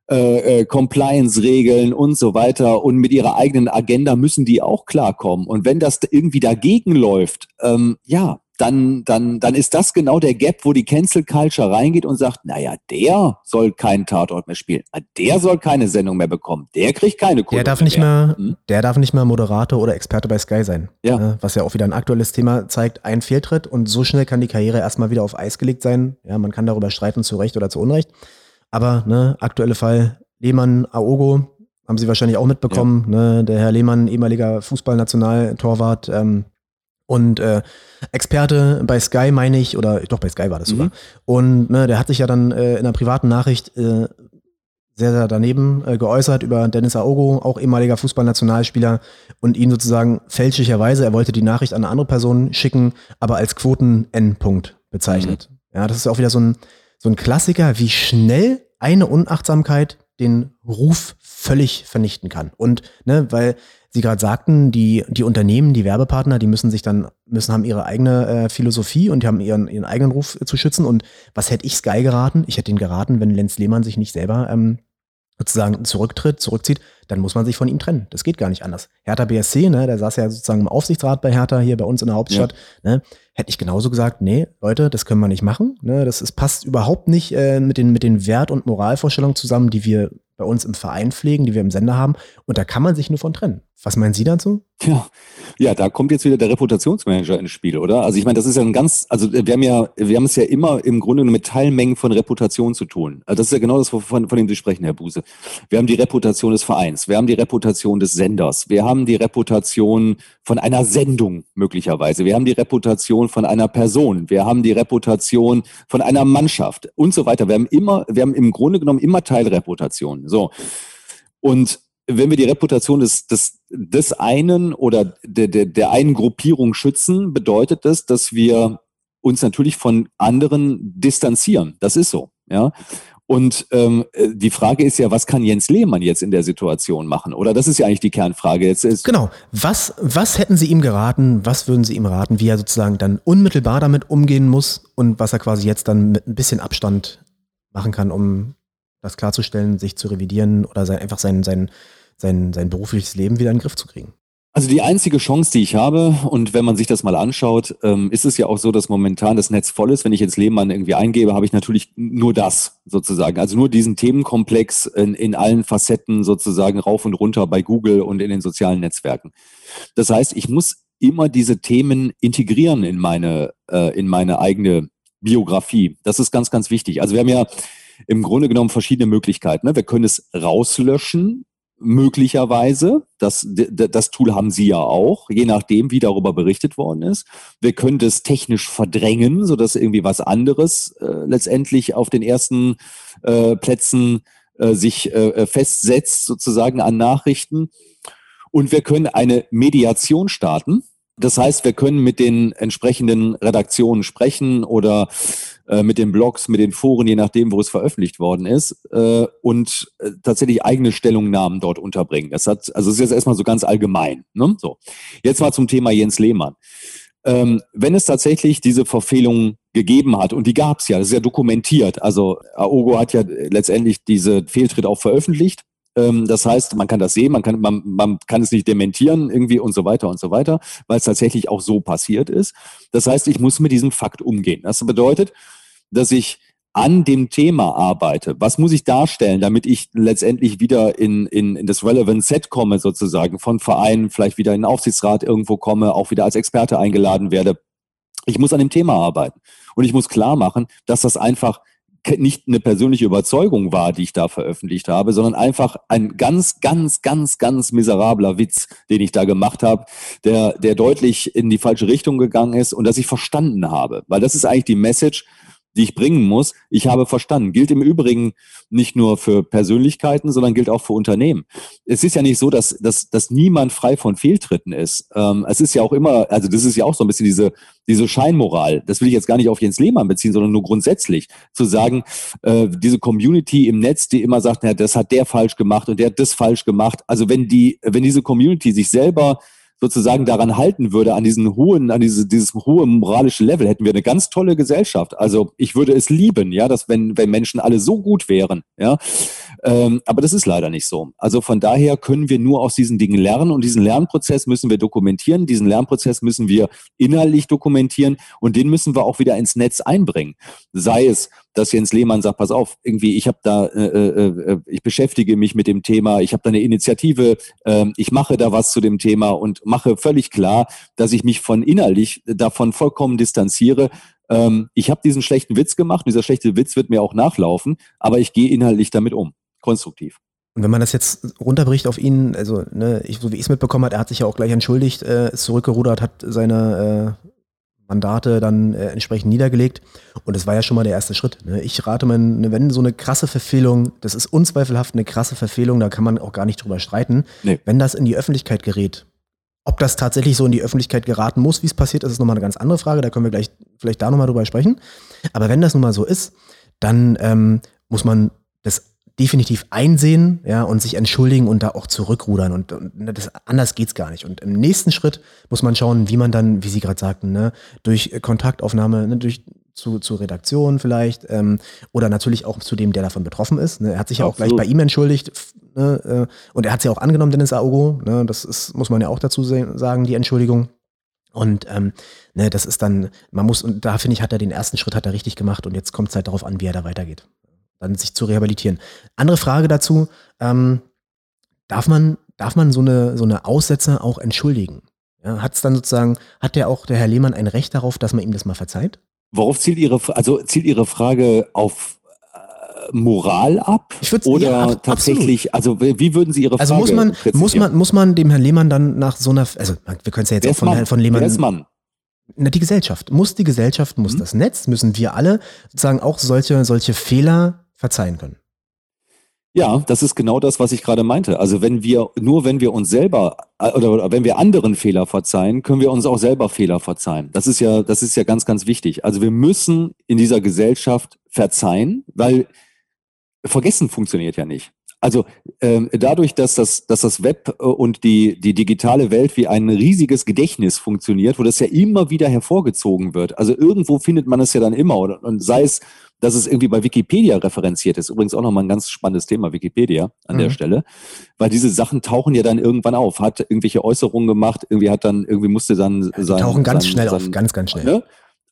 äh, äh, Compliance-Regeln und so weiter und mit ihrer eigenen Agenda müssen die auch klarkommen. Und wenn das irgendwie dagegen läuft, ähm, ja, dann, dann, dann ist das genau der Gap, wo die Cancel Culture reingeht und sagt, naja, der soll keinen Tatort mehr spielen. Der soll keine Sendung mehr bekommen. Der kriegt keine Kohle der darf nicht mehr. Hm? Der darf nicht mehr Moderator oder Experte bei Sky sein. Ja. Ne? Was ja auch wieder ein aktuelles Thema zeigt, ein Fehltritt und so schnell kann die Karriere erstmal wieder auf Eis gelegt sein. Ja, man kann darüber streiten, zu Recht oder zu Unrecht. Aber, ne, aktuelle Fall, Lehmann, Aogo, haben Sie wahrscheinlich auch mitbekommen, ja. ne, der Herr Lehmann, ehemaliger Fußballnationaltorwart, ähm, und äh, Experte bei Sky, meine ich, oder doch bei Sky war das sogar. Mhm. Und ne, der hat sich ja dann äh, in einer privaten Nachricht äh, sehr, sehr daneben äh, geäußert über Dennis Aogo, auch ehemaliger Fußballnationalspieler, und ihn sozusagen fälschlicherweise, er wollte die Nachricht an eine andere Person schicken, aber als Quoten-N-Punkt bezeichnet. Mhm. Ja, das ist auch wieder so ein, so ein Klassiker, wie schnell eine Unachtsamkeit den Ruf völlig vernichten kann. Und, ne, weil Sie gerade sagten, die, die Unternehmen, die Werbepartner, die müssen sich dann, müssen haben ihre eigene äh, Philosophie und die haben ihren, ihren eigenen Ruf äh, zu schützen. Und was hätte ich Sky geraten? Ich hätte ihn geraten, wenn Lenz Lehmann sich nicht selber ähm, sozusagen zurücktritt, zurückzieht, dann muss man sich von ihm trennen. Das geht gar nicht anders. Hertha BSC, ne, der saß ja sozusagen im Aufsichtsrat bei Hertha hier bei uns in der Hauptstadt, ja. ne, hätte ich genauso gesagt, nee, Leute, das können wir nicht machen. Ne, das ist, passt überhaupt nicht äh, mit, den, mit den Wert- und Moralvorstellungen zusammen, die wir bei uns im Verein pflegen, die wir im Sender haben. Und da kann man sich nur von trennen. Was meinen Sie dazu? Ja, ja, da kommt jetzt wieder der Reputationsmanager ins Spiel, oder? Also ich meine, das ist ja ein ganz, also wir haben ja, wir haben es ja immer im Grunde mit Teilmengen von Reputation zu tun. Also das ist ja genau das, von, von dem Sie sprechen, Herr Buse. Wir haben die Reputation des Vereins, wir haben die Reputation des Senders, wir haben die Reputation von einer Sendung möglicherweise, wir haben die Reputation von einer Person, wir haben die Reputation von einer Mannschaft und so weiter. Wir haben immer, wir haben im Grunde genommen immer Teilreputationen. So. Und wenn wir die Reputation des, des, des einen oder der, der, der einen Gruppierung schützen, bedeutet das, dass wir uns natürlich von anderen distanzieren. Das ist so. Ja. Und ähm, die Frage ist ja, was kann Jens Lehmann jetzt in der Situation machen? Oder das ist ja eigentlich die Kernfrage. Jetzt ist genau. Was, was hätten Sie ihm geraten? Was würden Sie ihm raten, wie er sozusagen dann unmittelbar damit umgehen muss und was er quasi jetzt dann mit ein bisschen Abstand machen kann, um das klarzustellen, sich zu revidieren oder sein, einfach sein, sein, sein, sein berufliches Leben wieder in den Griff zu kriegen? Also die einzige Chance, die ich habe, und wenn man sich das mal anschaut, ähm, ist es ja auch so, dass momentan das Netz voll ist. Wenn ich jetzt Lehmann irgendwie eingebe, habe ich natürlich nur das sozusagen. Also nur diesen Themenkomplex in, in allen Facetten sozusagen rauf und runter bei Google und in den sozialen Netzwerken. Das heißt, ich muss immer diese Themen integrieren in meine, äh, in meine eigene Biografie. Das ist ganz, ganz wichtig. Also wir haben ja im Grunde genommen verschiedene Möglichkeiten. Ne? Wir können es rauslöschen, möglicherweise. Das, das Tool haben Sie ja auch, je nachdem, wie darüber berichtet worden ist. Wir können das technisch verdrängen, sodass irgendwie was anderes äh, letztendlich auf den ersten äh, Plätzen äh, sich äh, festsetzt, sozusagen an Nachrichten. Und wir können eine Mediation starten. Das heißt, wir können mit den entsprechenden Redaktionen sprechen oder äh, mit den Blogs, mit den Foren, je nachdem, wo es veröffentlicht worden ist, äh, und äh, tatsächlich eigene Stellungnahmen dort unterbringen. Das hat, also es ist jetzt erstmal so ganz allgemein. Ne? So. Jetzt mal zum Thema Jens Lehmann. Ähm, wenn es tatsächlich diese Verfehlungen gegeben hat, und die gab es ja, das ist ja dokumentiert, also Aogo hat ja letztendlich diese Fehltritt auch veröffentlicht, ähm, das heißt, man kann das sehen, man kann, man, man kann es nicht dementieren irgendwie und so weiter und so weiter, weil es tatsächlich auch so passiert ist. Das heißt, ich muss mit diesem Fakt umgehen. Das bedeutet, dass ich an dem Thema arbeite. Was muss ich darstellen, damit ich letztendlich wieder in, in, in das Relevant Set komme, sozusagen, von Vereinen, vielleicht wieder in den Aufsichtsrat irgendwo komme, auch wieder als Experte eingeladen werde. Ich muss an dem Thema arbeiten. Und ich muss klar machen, dass das einfach nicht eine persönliche Überzeugung war, die ich da veröffentlicht habe, sondern einfach ein ganz, ganz, ganz, ganz miserabler Witz, den ich da gemacht habe, der, der deutlich in die falsche Richtung gegangen ist und dass ich verstanden habe. Weil das ist eigentlich die Message, die ich bringen muss. Ich habe verstanden. Gilt im Übrigen nicht nur für Persönlichkeiten, sondern gilt auch für Unternehmen. Es ist ja nicht so, dass, dass, dass niemand frei von Fehltritten ist. Ähm, es ist ja auch immer, also das ist ja auch so ein bisschen diese, diese Scheinmoral. Das will ich jetzt gar nicht auf Jens Lehmann beziehen, sondern nur grundsätzlich zu sagen, äh, diese Community im Netz, die immer sagt, na, das hat der falsch gemacht und der hat das falsch gemacht. Also wenn die, wenn diese Community sich selber sozusagen daran halten würde, an diesen hohen, an diese, dieses hohe moralische Level, hätten wir eine ganz tolle Gesellschaft. Also ich würde es lieben, ja, dass wenn, wenn Menschen alle so gut wären, ja. Ähm, aber das ist leider nicht so. Also von daher können wir nur aus diesen Dingen lernen und diesen Lernprozess müssen wir dokumentieren. Diesen Lernprozess müssen wir inhaltlich dokumentieren und den müssen wir auch wieder ins Netz einbringen. Sei es dass Jens Lehmann sagt, pass auf, irgendwie, ich habe da, äh, äh, äh, ich beschäftige mich mit dem Thema, ich habe da eine Initiative, äh, ich mache da was zu dem Thema und mache völlig klar, dass ich mich von innerlich davon vollkommen distanziere. Ähm, ich habe diesen schlechten Witz gemacht, dieser schlechte Witz wird mir auch nachlaufen, aber ich gehe inhaltlich damit um, konstruktiv. Und wenn man das jetzt runterbricht auf ihn, also ne, ich, so wie ich es mitbekommen habe, er hat sich ja auch gleich entschuldigt, äh, ist zurückgerudert, hat seine äh, Mandate dann äh, entsprechend niedergelegt. Und das war ja schon mal der erste Schritt. Ne? Ich rate mal, ne, wenn so eine krasse Verfehlung, das ist unzweifelhaft eine krasse Verfehlung, da kann man auch gar nicht drüber streiten. Nee. Wenn das in die Öffentlichkeit gerät, ob das tatsächlich so in die Öffentlichkeit geraten muss, wie es passiert, ist nochmal eine ganz andere Frage. Da können wir gleich vielleicht da nochmal drüber sprechen. Aber wenn das nun mal so ist, dann ähm, muss man das definitiv einsehen, ja, und sich entschuldigen und da auch zurückrudern. Und, und ne, das, anders geht's gar nicht. Und im nächsten Schritt muss man schauen, wie man dann, wie Sie gerade sagten, ne, durch Kontaktaufnahme, ne, durch zu, zur Redaktion vielleicht ähm, oder natürlich auch zu dem, der davon betroffen ist. Ne. Er hat sich ja auch gleich bei ihm entschuldigt ne, äh, und er hat es ja auch angenommen, Dennis Aogo. Ne, das ist, muss man ja auch dazu sagen, die Entschuldigung. Und ähm, ne, das ist dann, man muss, und da finde ich, hat er den ersten Schritt hat er richtig gemacht und jetzt kommt es halt darauf an, wie er da weitergeht. dann sich zu rehabilitieren. Andere Frage dazu, ähm, darf man, darf man so eine, so eine Aussetzer auch entschuldigen? Ja, hat es dann sozusagen, hat der auch der Herr Lehmann ein Recht darauf, dass man ihm das mal verzeiht? Worauf zielt Ihre, also zielt Ihre Frage auf äh, Moral ab? Ich oder ja, ab, tatsächlich, also wie würden Sie Ihre Frage Also muss man, muss man, muss man dem Herrn Lehmann dann nach so einer, also wir können es ja jetzt Wer auch von, Mann? von Lehmann. Wer ist Mann? Na, die Gesellschaft. Muss die Gesellschaft, muss mhm. das Netz, müssen wir alle sozusagen auch solche, solche Fehler verzeihen können. Ja, das ist genau das, was ich gerade meinte. Also wenn wir, nur wenn wir uns selber äh, oder, oder, wenn wir anderen Fehler verzeihen, können wir uns auch selber Fehler verzeihen. Das ist ja, das ist ja ganz, ganz wichtig. Also wir müssen in dieser Gesellschaft verzeihen, weil vergessen funktioniert ja nicht. Also ähm, dadurch, dass das, dass das Web äh, und die, die digitale Welt wie ein riesiges Gedächtnis funktioniert, wo das ja immer wieder hervorgezogen wird. Also irgendwo findet man es ja dann immer. Oder, und sei es, dass es irgendwie bei Wikipedia referenziert ist. Übrigens auch nochmal ein ganz spannendes Thema, Wikipedia an mhm. der Stelle. Weil diese Sachen tauchen ja dann irgendwann auf. Hat irgendwelche Äußerungen gemacht, irgendwie hat dann, irgendwie musste dann ja, sein. Tauchen ganz sein, schnell sein, auf, ganz, ganz schnell. Ne?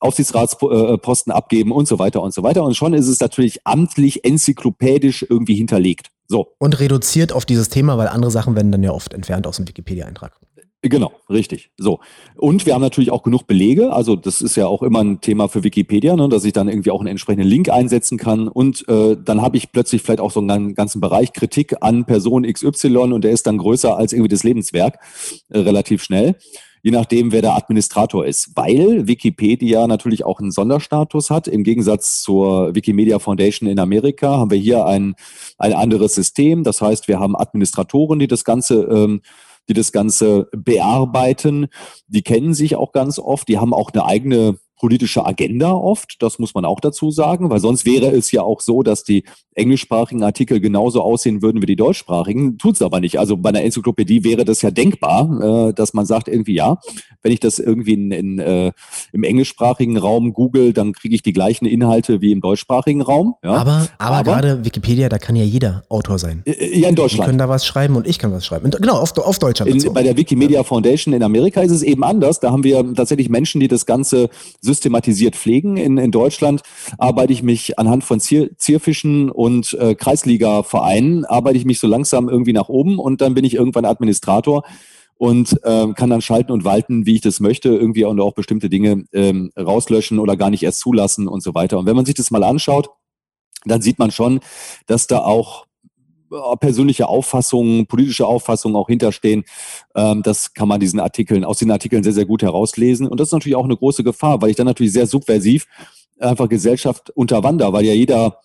Aufsichtsratsposten abgeben und so weiter und so weiter. Und schon ist es natürlich amtlich, enzyklopädisch irgendwie hinterlegt. So. Und reduziert auf dieses Thema, weil andere Sachen werden dann ja oft entfernt aus dem Wikipedia-Eintrag. Genau, richtig. So. Und wir haben natürlich auch genug Belege. Also das ist ja auch immer ein Thema für Wikipedia, ne, dass ich dann irgendwie auch einen entsprechenden Link einsetzen kann. Und äh, dann habe ich plötzlich vielleicht auch so einen ganzen Bereich Kritik an Person XY und der ist dann größer als irgendwie das Lebenswerk äh, relativ schnell je nachdem, wer der Administrator ist, weil Wikipedia natürlich auch einen Sonderstatus hat. Im Gegensatz zur Wikimedia Foundation in Amerika haben wir hier ein, ein anderes System. Das heißt, wir haben Administratoren, die das Ganze ähm, die das Ganze bearbeiten. Die kennen sich auch ganz oft. Die haben auch eine eigene politische Agenda oft, das muss man auch dazu sagen, weil sonst wäre es ja auch so, dass die englischsprachigen Artikel genauso aussehen würden wie die deutschsprachigen, tut es aber nicht. Also bei einer Enzyklopädie wäre das ja denkbar, äh, dass man sagt irgendwie, ja, wenn ich das irgendwie in, in, äh, im englischsprachigen Raum google, dann kriege ich die gleichen Inhalte wie im deutschsprachigen Raum. Ja. Aber, aber, aber gerade Wikipedia, da kann ja jeder Autor sein. Äh, ja, in Deutschland. Die können da was schreiben und ich kann was schreiben. Genau, auf, auf Deutschland. In, bei der Wikimedia Foundation in Amerika ist es eben anders. Da haben wir tatsächlich Menschen, die das Ganze systematisiert pflegen. In, in Deutschland arbeite ich mich anhand von Zier, Zierfischen und äh, Kreisliga-Vereinen, arbeite ich mich so langsam irgendwie nach oben und dann bin ich irgendwann Administrator und ähm, kann dann schalten und walten, wie ich das möchte, irgendwie und auch bestimmte Dinge ähm, rauslöschen oder gar nicht erst zulassen und so weiter. Und wenn man sich das mal anschaut, dann sieht man schon, dass da auch persönliche Auffassungen, politische Auffassungen auch hinterstehen. Ähm, das kann man diesen Artikeln, aus den Artikeln sehr, sehr gut herauslesen. Und das ist natürlich auch eine große Gefahr, weil ich dann natürlich sehr subversiv einfach Gesellschaft unterwander, weil ja jeder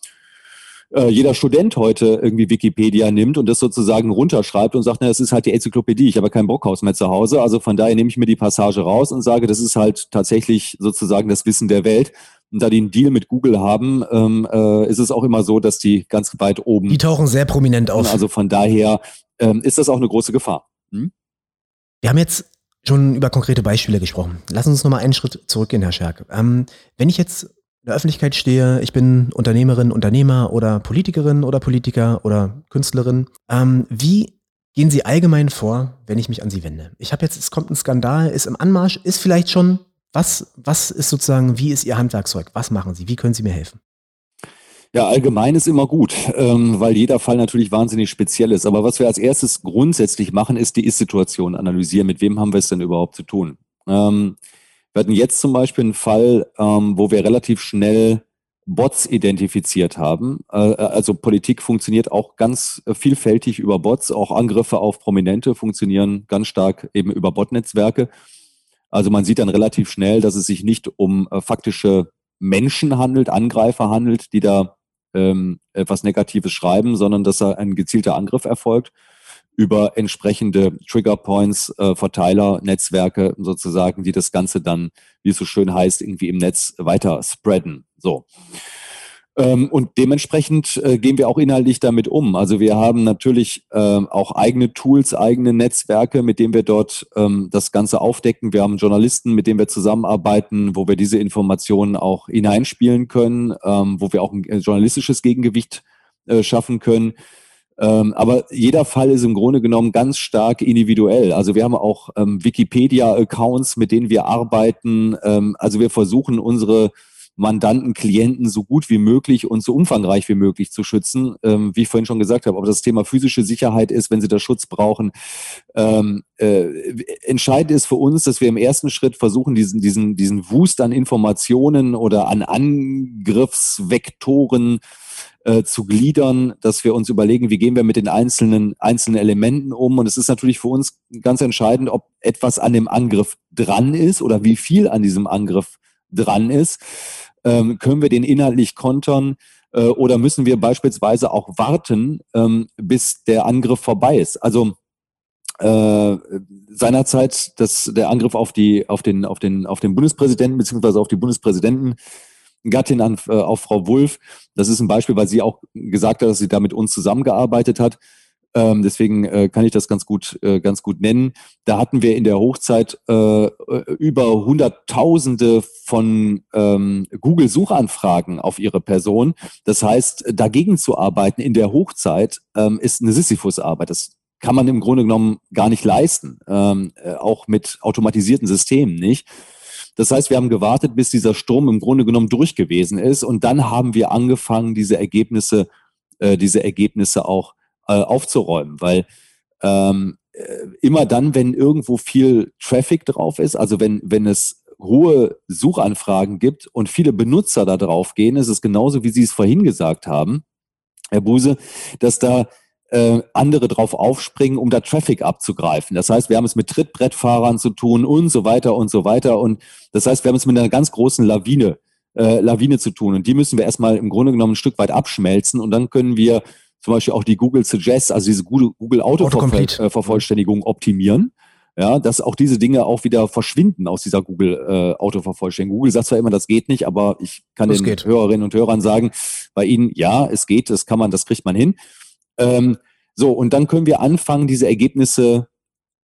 äh, jeder Student heute irgendwie Wikipedia nimmt und das sozusagen runterschreibt und sagt, na, das ist halt die Enzyklopädie, ich habe kein Brockhaus mehr zu Hause. Also von daher nehme ich mir die Passage raus und sage, das ist halt tatsächlich sozusagen das Wissen der Welt. Und da die einen Deal mit Google haben, ähm, äh, ist es auch immer so, dass die ganz weit oben. Die tauchen sehr prominent auf. Also von daher ähm, ist das auch eine große Gefahr. Hm? Wir haben jetzt schon über konkrete Beispiele gesprochen. Lassen Sie uns nochmal einen Schritt zurückgehen, Herr Scherk. Ähm, wenn ich jetzt in der Öffentlichkeit stehe, ich bin Unternehmerin, Unternehmer oder Politikerin oder Politiker oder Künstlerin, ähm, wie gehen Sie allgemein vor, wenn ich mich an Sie wende? Ich habe jetzt, es kommt ein Skandal, ist im Anmarsch, ist vielleicht schon, was, was ist sozusagen, wie ist Ihr Handwerkszeug? Was machen Sie? Wie können Sie mir helfen? Ja, allgemein ist immer gut, ähm, weil jeder Fall natürlich wahnsinnig speziell ist. Aber was wir als erstes grundsätzlich machen, ist die Ist-Situation analysieren. Mit wem haben wir es denn überhaupt zu tun? Ähm, wir hatten jetzt zum Beispiel einen Fall, ähm, wo wir relativ schnell Bots identifiziert haben. Äh, äh, also Politik funktioniert auch ganz vielfältig über Bots. Auch Angriffe auf Prominente funktionieren ganz stark eben über Botnetzwerke. Also man sieht dann relativ schnell, dass es sich nicht um äh, faktische Menschen handelt, Angreifer handelt, die da ähm, etwas Negatives schreiben, sondern dass da ein gezielter Angriff erfolgt über entsprechende Triggerpoints, äh, Verteiler, Netzwerke sozusagen, die das Ganze dann, wie es so schön heißt, irgendwie im Netz weiter spreaden. So. Ähm, und dementsprechend äh, gehen wir auch inhaltlich damit um. Also wir haben natürlich äh, auch eigene Tools, eigene Netzwerke, mit denen wir dort ähm, das Ganze aufdecken. Wir haben Journalisten, mit denen wir zusammenarbeiten, wo wir diese Informationen auch hineinspielen können, ähm, wo wir auch ein äh, journalistisches Gegengewicht äh, schaffen können. Ähm, aber jeder Fall ist im Grunde genommen ganz stark individuell. Also wir haben auch ähm, Wikipedia-Accounts, mit denen wir arbeiten. Ähm, also wir versuchen unsere Mandanten, Klienten so gut wie möglich und so umfangreich wie möglich zu schützen. Ähm, wie ich vorhin schon gesagt habe, ob das Thema physische Sicherheit ist, wenn Sie da Schutz brauchen. Ähm, äh, entscheidend ist für uns, dass wir im ersten Schritt versuchen, diesen, diesen, diesen Wust an Informationen oder an Angriffsvektoren äh, zu gliedern, dass wir uns überlegen, wie gehen wir mit den einzelnen, einzelnen Elementen um. Und es ist natürlich für uns ganz entscheidend, ob etwas an dem Angriff dran ist oder wie viel an diesem Angriff dran ist. Ähm, können wir den inhaltlich kontern? Äh, oder müssen wir beispielsweise auch warten, ähm, bis der Angriff vorbei ist? Also äh, seinerzeit das, der Angriff auf die auf den auf den auf den Bundespräsidenten beziehungsweise auf die Bundespräsidenten Gattin an, äh, auf Frau Wulff. Das ist ein Beispiel, weil sie auch gesagt hat, dass sie da mit uns zusammengearbeitet hat. Ähm, deswegen äh, kann ich das ganz gut, äh, ganz gut nennen. Da hatten wir in der Hochzeit äh, über Hunderttausende von ähm, Google-Suchanfragen auf ihre Person. Das heißt, dagegen zu arbeiten in der Hochzeit ähm, ist eine Sisyphus-Arbeit. Das kann man im Grunde genommen gar nicht leisten, ähm, äh, auch mit automatisierten Systemen nicht. Das heißt, wir haben gewartet, bis dieser Sturm im Grunde genommen durch gewesen ist und dann haben wir angefangen, diese Ergebnisse, äh, diese Ergebnisse auch äh, aufzuräumen, weil ähm, äh, immer dann, wenn irgendwo viel Traffic drauf ist, also wenn, wenn es hohe Suchanfragen gibt und viele Benutzer da drauf gehen, ist es genauso, wie Sie es vorhin gesagt haben, Herr Buse, dass da äh, andere drauf aufspringen, um da Traffic abzugreifen. Das heißt, wir haben es mit Trittbrettfahrern zu tun und so weiter und so weiter. Und das heißt, wir haben es mit einer ganz großen Lawine, äh, Lawine zu tun. Und die müssen wir erstmal im Grunde genommen ein Stück weit abschmelzen. Und dann können wir zum Beispiel auch die Google Suggest, also diese Google, Autovervollständigung Auto optimieren. Ja, dass auch diese Dinge auch wieder verschwinden aus dieser Google äh, Autovervollständigung. Google sagt zwar immer, das geht nicht, aber ich kann das den geht. Hörerinnen und Hörern sagen, bei Ihnen, ja, es geht, das kann man, das kriegt man hin. Ähm, so, und dann können wir anfangen, diese Ergebnisse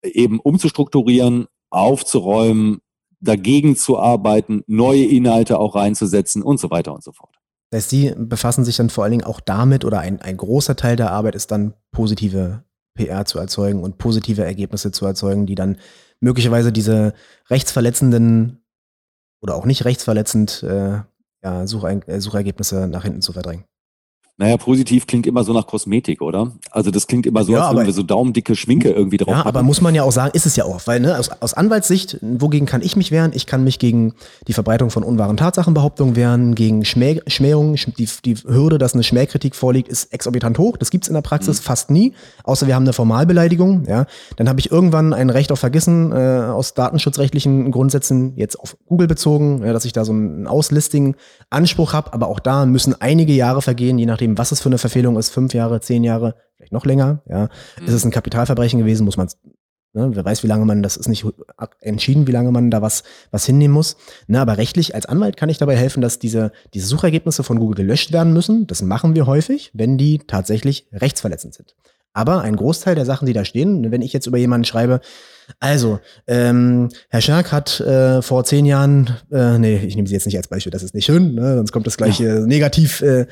eben umzustrukturieren, aufzuräumen, dagegen zu arbeiten, neue Inhalte auch reinzusetzen und so weiter und so fort. Das heißt, Sie befassen sich dann vor allen Dingen auch damit oder ein, ein großer Teil der Arbeit ist dann positive PR zu erzeugen und positive Ergebnisse zu erzeugen, die dann möglicherweise diese rechtsverletzenden oder auch nicht rechtsverletzend äh, ja, Suchergebnisse nach hinten zu verdrängen. Naja, positiv klingt immer so nach Kosmetik, oder? Also das klingt immer so, ja, als würden wir so daumendicke Schminke irgendwie drauf Ja, aber muss man ja auch sagen, ist es ja auch, weil ne, aus, aus Anwaltssicht, wogegen kann ich mich wehren? Ich kann mich gegen die Verbreitung von unwahren Tatsachenbehauptungen wehren, gegen Schmäh Schmähungen. Die, die Hürde, dass eine Schmähkritik vorliegt, ist exorbitant hoch. Das gibt's in der Praxis mhm. fast nie, außer wir haben eine Formalbeleidigung. Ja, Dann habe ich irgendwann ein Recht auf Vergessen äh, aus datenschutzrechtlichen Grundsätzen, jetzt auf Google bezogen, ja, dass ich da so einen Auslisting-Anspruch habe, aber auch da müssen einige Jahre vergehen, je nachdem, nachdem, was es für eine Verfehlung ist, fünf Jahre, zehn Jahre, vielleicht noch länger, ja. Mhm. Ist es ein Kapitalverbrechen gewesen, muss man Ne, wer weiß, wie lange man, das ist nicht entschieden, wie lange man da was, was hinnehmen muss. Ne, aber rechtlich als Anwalt kann ich dabei helfen, dass diese, diese Suchergebnisse von Google gelöscht werden müssen. Das machen wir häufig, wenn die tatsächlich rechtsverletzend sind. Aber ein Großteil der Sachen, die da stehen, wenn ich jetzt über jemanden schreibe, also, ähm, Herr Scherk hat äh, vor zehn Jahren, äh, nee, ich nehme sie jetzt nicht als Beispiel, das ist nicht schön, ne? sonst kommt das gleich ja. negativ äh,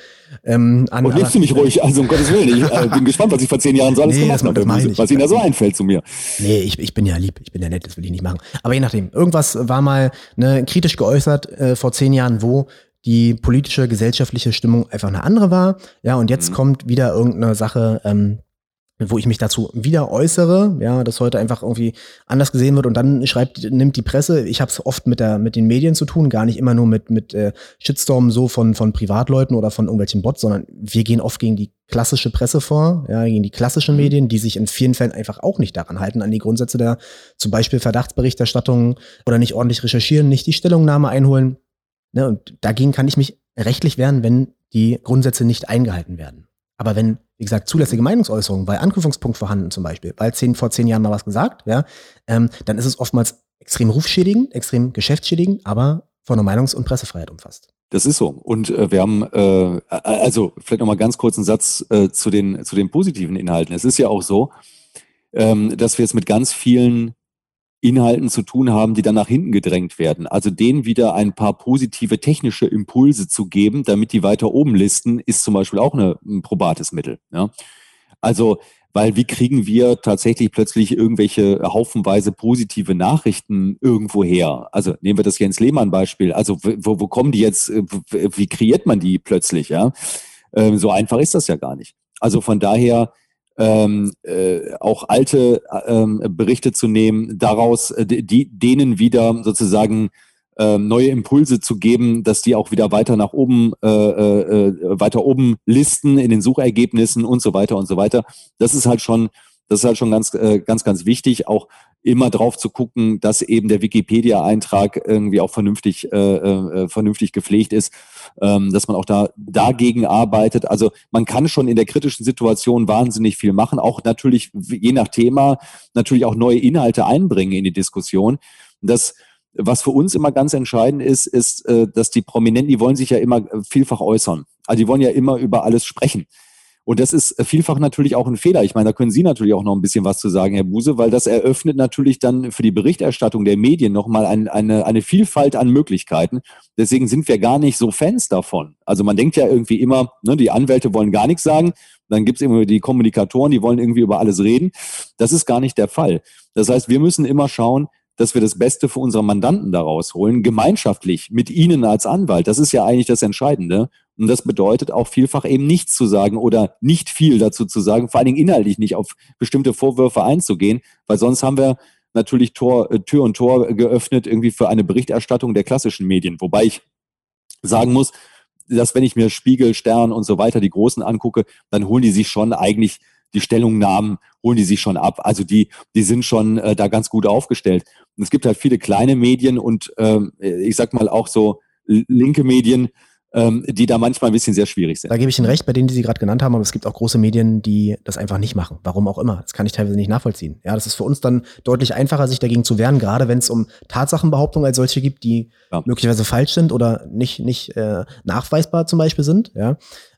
ähm, an. Und lebst du mich ruhig, also um Gottes Willen, ich äh, bin gespannt, was ich vor zehn Jahren so alles nee, gemacht habe, was, was Ihnen da so einfällt zu mir. Nee, ich, ich bin ja lieb, ich bin ja nett, das will ich nicht machen. Aber je nachdem, irgendwas war mal ne, kritisch geäußert äh, vor zehn Jahren, wo die politische, gesellschaftliche Stimmung einfach eine andere war. Ja, und jetzt mhm. kommt wieder irgendeine Sache, ähm, wo ich mich dazu wieder äußere, ja, dass heute einfach irgendwie anders gesehen wird und dann schreibt, nimmt die Presse, ich habe es oft mit der mit den Medien zu tun, gar nicht immer nur mit mit äh, Shitstorm so von von Privatleuten oder von irgendwelchen Bots, sondern wir gehen oft gegen die klassische Presse vor, ja, gegen die klassischen mhm. Medien, die sich in vielen Fällen einfach auch nicht daran halten, an die Grundsätze der zum Beispiel Verdachtsberichterstattung oder nicht ordentlich recherchieren, nicht die Stellungnahme einholen. Ne, und dagegen kann ich mich rechtlich wehren, wenn die Grundsätze nicht eingehalten werden. Aber wenn wie gesagt, zulässige Meinungsäußerungen, weil Anknüpfungspunkt vorhanden zum Beispiel, weil zehn, vor zehn Jahren mal was gesagt, ja, ähm, dann ist es oftmals extrem rufschädigend, extrem geschäftsschädigend, aber von der Meinungs- und Pressefreiheit umfasst. Das ist so. Und äh, wir haben, äh, also vielleicht nochmal ganz kurz einen Satz äh, zu, den, zu den positiven Inhalten. Es ist ja auch so, ähm, dass wir jetzt mit ganz vielen Inhalten zu tun haben, die dann nach hinten gedrängt werden. Also denen wieder ein paar positive technische Impulse zu geben, damit die weiter oben listen, ist zum Beispiel auch eine, ein probates Mittel. Ja? Also weil wie kriegen wir tatsächlich plötzlich irgendwelche haufenweise positive Nachrichten irgendwo her? Also nehmen wir das Jens Lehmann Beispiel. Also wo, wo kommen die jetzt, wie kreiert man die plötzlich? Ja, ähm, so einfach ist das ja gar nicht. Also von daher ähm, äh, auch alte ähm, Berichte zu nehmen, daraus äh, die, denen wieder sozusagen äh, neue Impulse zu geben, dass die auch wieder weiter nach oben, äh, äh, äh, weiter oben listen in den Suchergebnissen und so weiter und so weiter. Das ist halt schon, das ist halt schon ganz, äh, ganz, ganz wichtig, auch immer drauf zu gucken, dass eben der Wikipedia-Eintrag irgendwie auch vernünftig, äh, äh, vernünftig gepflegt ist, ähm, dass man auch da dagegen arbeitet. Also man kann schon in der kritischen Situation wahnsinnig viel machen, auch natürlich je nach Thema natürlich auch neue Inhalte einbringen in die Diskussion. Das was für uns immer ganz entscheidend ist, ist, äh, dass die Prominenten, die wollen sich ja immer äh, vielfach äußern. Also die wollen ja immer über alles sprechen. Und das ist vielfach natürlich auch ein Fehler. Ich meine, da können Sie natürlich auch noch ein bisschen was zu sagen, Herr Buse, weil das eröffnet natürlich dann für die Berichterstattung der Medien nochmal ein, eine, eine Vielfalt an Möglichkeiten. Deswegen sind wir gar nicht so Fans davon. Also man denkt ja irgendwie immer, ne, die Anwälte wollen gar nichts sagen. Dann gibt es immer die Kommunikatoren, die wollen irgendwie über alles reden. Das ist gar nicht der Fall. Das heißt, wir müssen immer schauen, dass wir das Beste für unsere Mandanten daraus holen, gemeinschaftlich mit Ihnen als Anwalt. Das ist ja eigentlich das Entscheidende. Und das bedeutet auch vielfach eben nichts zu sagen oder nicht viel dazu zu sagen, vor allen Dingen inhaltlich nicht auf bestimmte Vorwürfe einzugehen, weil sonst haben wir natürlich Tor, äh, Tür und Tor geöffnet irgendwie für eine Berichterstattung der klassischen Medien. Wobei ich sagen muss, dass wenn ich mir Spiegel, Stern und so weiter die Großen angucke, dann holen die sich schon eigentlich die Stellungnahmen holen die sich schon ab. Also die, die sind schon äh, da ganz gut aufgestellt. Und es gibt halt viele kleine Medien und ähm, ich sag mal auch so linke Medien, ähm, die da manchmal ein bisschen sehr schwierig sind. Da gebe ich Ihnen recht bei denen, die Sie gerade genannt haben, aber es gibt auch große Medien, die das einfach nicht machen. Warum auch immer. Das kann ich teilweise nicht nachvollziehen. Ja, das ist für uns dann deutlich einfacher, sich dagegen zu wehren, gerade wenn es um Tatsachenbehauptungen als solche gibt, die ja. möglicherweise falsch sind oder nicht, nicht äh, nachweisbar zum Beispiel sind. Ja.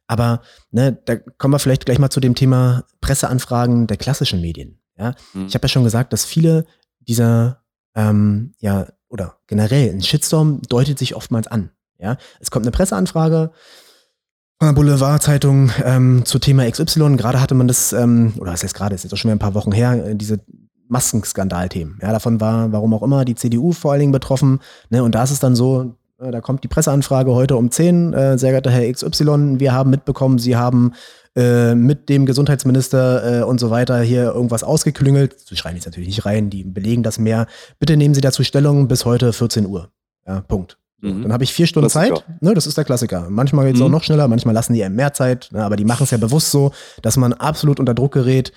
Aber ne, da kommen wir vielleicht gleich mal zu dem Thema Presseanfragen der klassischen Medien. Ja, mhm. ich habe ja schon gesagt, dass viele dieser ähm, ja oder generell ein Shitstorm deutet sich oftmals an. Ja, es kommt eine Presseanfrage von der Boulevardzeitung ähm, zu Thema XY. Gerade hatte man das, ähm, oder was heißt gerade, ist jetzt auch schon wieder ein paar Wochen her, äh, diese Maskenskandalthemen. Ja, davon war, warum auch immer, die CDU vor allen Dingen betroffen. Ne, und da ist es dann so, da kommt die Presseanfrage heute um 10. Äh, sehr geehrter Herr XY, wir haben mitbekommen, Sie haben äh, mit dem Gesundheitsminister äh, und so weiter hier irgendwas ausgeklüngelt. Sie schreien jetzt natürlich nicht rein, die belegen das mehr. Bitte nehmen Sie dazu Stellung bis heute 14 Uhr. Ja, Punkt. Mhm. Dann habe ich vier Stunden Klassiker. Zeit. Ne, das ist der Klassiker. Manchmal geht es mhm. auch noch schneller, manchmal lassen die einem mehr Zeit, ne, aber die machen es ja bewusst so, dass man absolut unter Druck gerät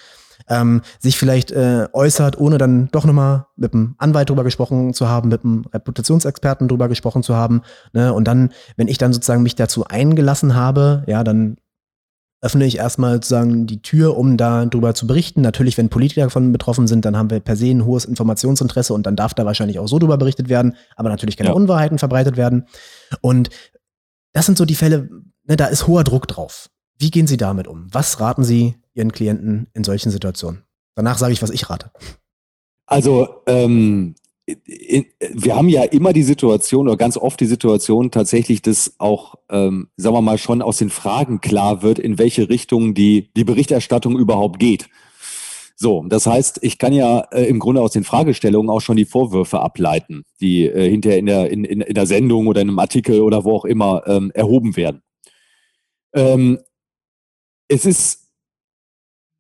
ähm, sich vielleicht äh, äußert, ohne dann doch nochmal mit einem Anwalt drüber gesprochen zu haben, mit einem Reputationsexperten drüber gesprochen zu haben. Ne? Und dann, wenn ich dann sozusagen mich dazu eingelassen habe, ja, dann öffne ich erstmal sozusagen die Tür, um da drüber zu berichten. Natürlich, wenn Politiker davon betroffen sind, dann haben wir per se ein hohes Informationsinteresse und dann darf da wahrscheinlich auch so drüber berichtet werden, aber natürlich keine ja. Unwahrheiten verbreitet werden. Und das sind so die Fälle, ne, da ist hoher Druck drauf. Wie gehen Sie damit um? Was raten Sie Ihren Klienten in solchen Situationen? Danach sage ich, was ich rate. Also ähm, wir haben ja immer die Situation oder ganz oft die Situation tatsächlich, dass auch, ähm, sagen wir mal, schon aus den Fragen klar wird, in welche Richtung die, die Berichterstattung überhaupt geht. So, das heißt, ich kann ja äh, im Grunde aus den Fragestellungen auch schon die Vorwürfe ableiten, die äh, hinterher in der, in, in, in der Sendung oder in einem Artikel oder wo auch immer ähm, erhoben werden. Ähm, es ist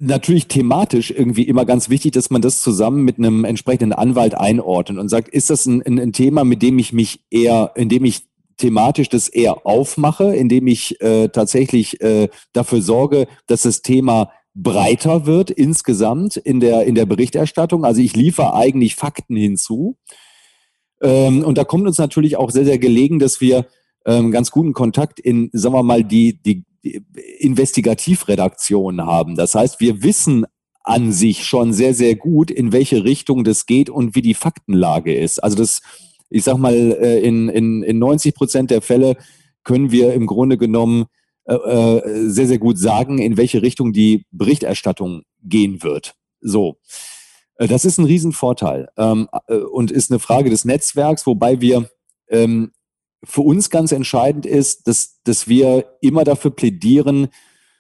natürlich thematisch irgendwie immer ganz wichtig, dass man das zusammen mit einem entsprechenden Anwalt einordnet und sagt, ist das ein, ein Thema, mit dem ich mich eher, in dem ich thematisch das eher aufmache, indem ich äh, tatsächlich äh, dafür sorge, dass das Thema breiter wird insgesamt in der, in der Berichterstattung. Also ich liefere eigentlich Fakten hinzu. Ähm, und da kommt uns natürlich auch sehr, sehr gelegen, dass wir ähm, ganz guten Kontakt in, sagen wir mal, die, die Investigativredaktion haben. Das heißt, wir wissen an sich schon sehr, sehr gut, in welche Richtung das geht und wie die Faktenlage ist. Also das, ich sag mal, äh, in, in, in 90 Prozent der Fälle können wir im Grunde genommen äh, äh, sehr, sehr gut sagen, in welche Richtung die Berichterstattung gehen wird. So. Das ist ein Riesenvorteil ähm, und ist eine Frage des Netzwerks, wobei wir ähm, für uns ganz entscheidend ist, dass, dass wir immer dafür plädieren,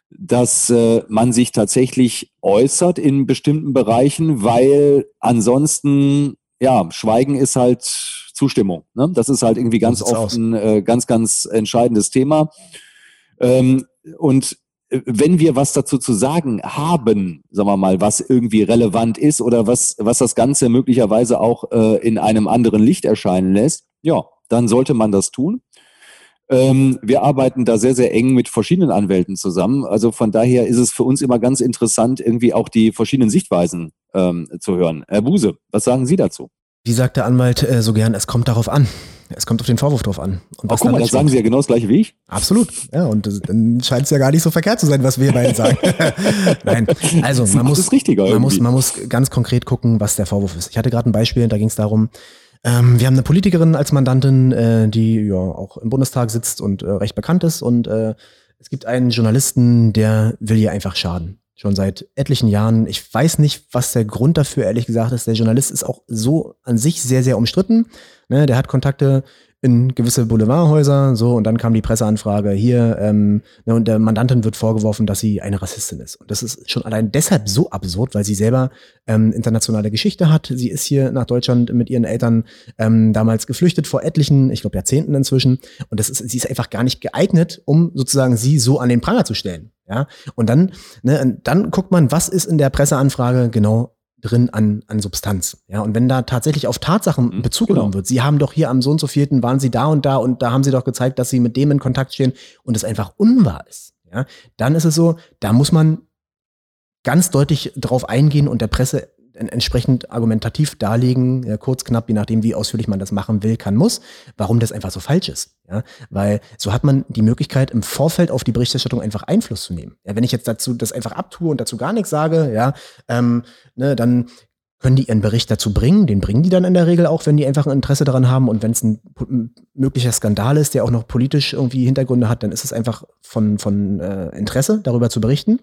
dass äh, man sich tatsächlich äußert in bestimmten Bereichen, weil ansonsten, ja, Schweigen ist halt Zustimmung. Ne? Das ist halt irgendwie ganz oft ein äh, ganz, ganz entscheidendes Thema. Ähm, und äh, wenn wir was dazu zu sagen haben, sagen wir mal, was irgendwie relevant ist oder was, was das Ganze möglicherweise auch äh, in einem anderen Licht erscheinen lässt, ja, dann sollte man das tun. Ähm, wir arbeiten da sehr, sehr eng mit verschiedenen Anwälten zusammen. Also von daher ist es für uns immer ganz interessant, irgendwie auch die verschiedenen Sichtweisen ähm, zu hören. Herr Buse, was sagen Sie dazu? Wie sagt der Anwalt äh, so gern, es kommt darauf an. Es kommt auf den Vorwurf drauf an. Und was oh, guck mal, das sagen Sie ja genau das gleiche wie ich. Absolut. Ja, und das, dann scheint es ja gar nicht so verkehrt zu sein, was wir beiden sagen. Nein, also man muss, man, muss, man muss ganz konkret gucken, was der Vorwurf ist. Ich hatte gerade ein Beispiel, da ging es darum, ähm, wir haben eine Politikerin als Mandantin, äh, die ja auch im Bundestag sitzt und äh, recht bekannt ist. Und äh, es gibt einen Journalisten, der will ihr einfach schaden. Schon seit etlichen Jahren. Ich weiß nicht, was der Grund dafür ehrlich gesagt ist. Der Journalist ist auch so an sich sehr, sehr umstritten. Ne, der hat Kontakte in gewisse Boulevardhäuser, so, und dann kam die Presseanfrage hier, ähm, ne, und der Mandantin wird vorgeworfen, dass sie eine Rassistin ist. Und das ist schon allein deshalb so absurd, weil sie selber ähm, internationale Geschichte hat. Sie ist hier nach Deutschland mit ihren Eltern ähm, damals geflüchtet, vor etlichen, ich glaube Jahrzehnten inzwischen. Und das ist, sie ist einfach gar nicht geeignet, um sozusagen sie so an den Pranger zu stellen. Ja, und dann, ne, dann guckt man, was ist in der Presseanfrage genau drin an, an Substanz. Ja, und wenn da tatsächlich auf Tatsachen mhm, Bezug genau. genommen wird, Sie haben doch hier am so und so vierten waren Sie da und da und da haben Sie doch gezeigt, dass Sie mit dem in Kontakt stehen und es einfach unwahr ist. Ja, dann ist es so, da muss man ganz deutlich drauf eingehen und der Presse entsprechend argumentativ darlegen, ja, kurz, knapp, je nachdem, wie ausführlich man das machen will, kann, muss, warum das einfach so falsch ist. Ja? Weil so hat man die Möglichkeit, im Vorfeld auf die Berichterstattung einfach Einfluss zu nehmen. Ja, wenn ich jetzt dazu das einfach abtue und dazu gar nichts sage, ja, ähm, ne, dann können die ihren Bericht dazu bringen. Den bringen die dann in der Regel auch, wenn die einfach ein Interesse daran haben. Und wenn es ein, möglicher Skandal ist, der auch noch politisch irgendwie Hintergründe hat, dann ist es einfach von, von äh, Interesse, darüber zu berichten.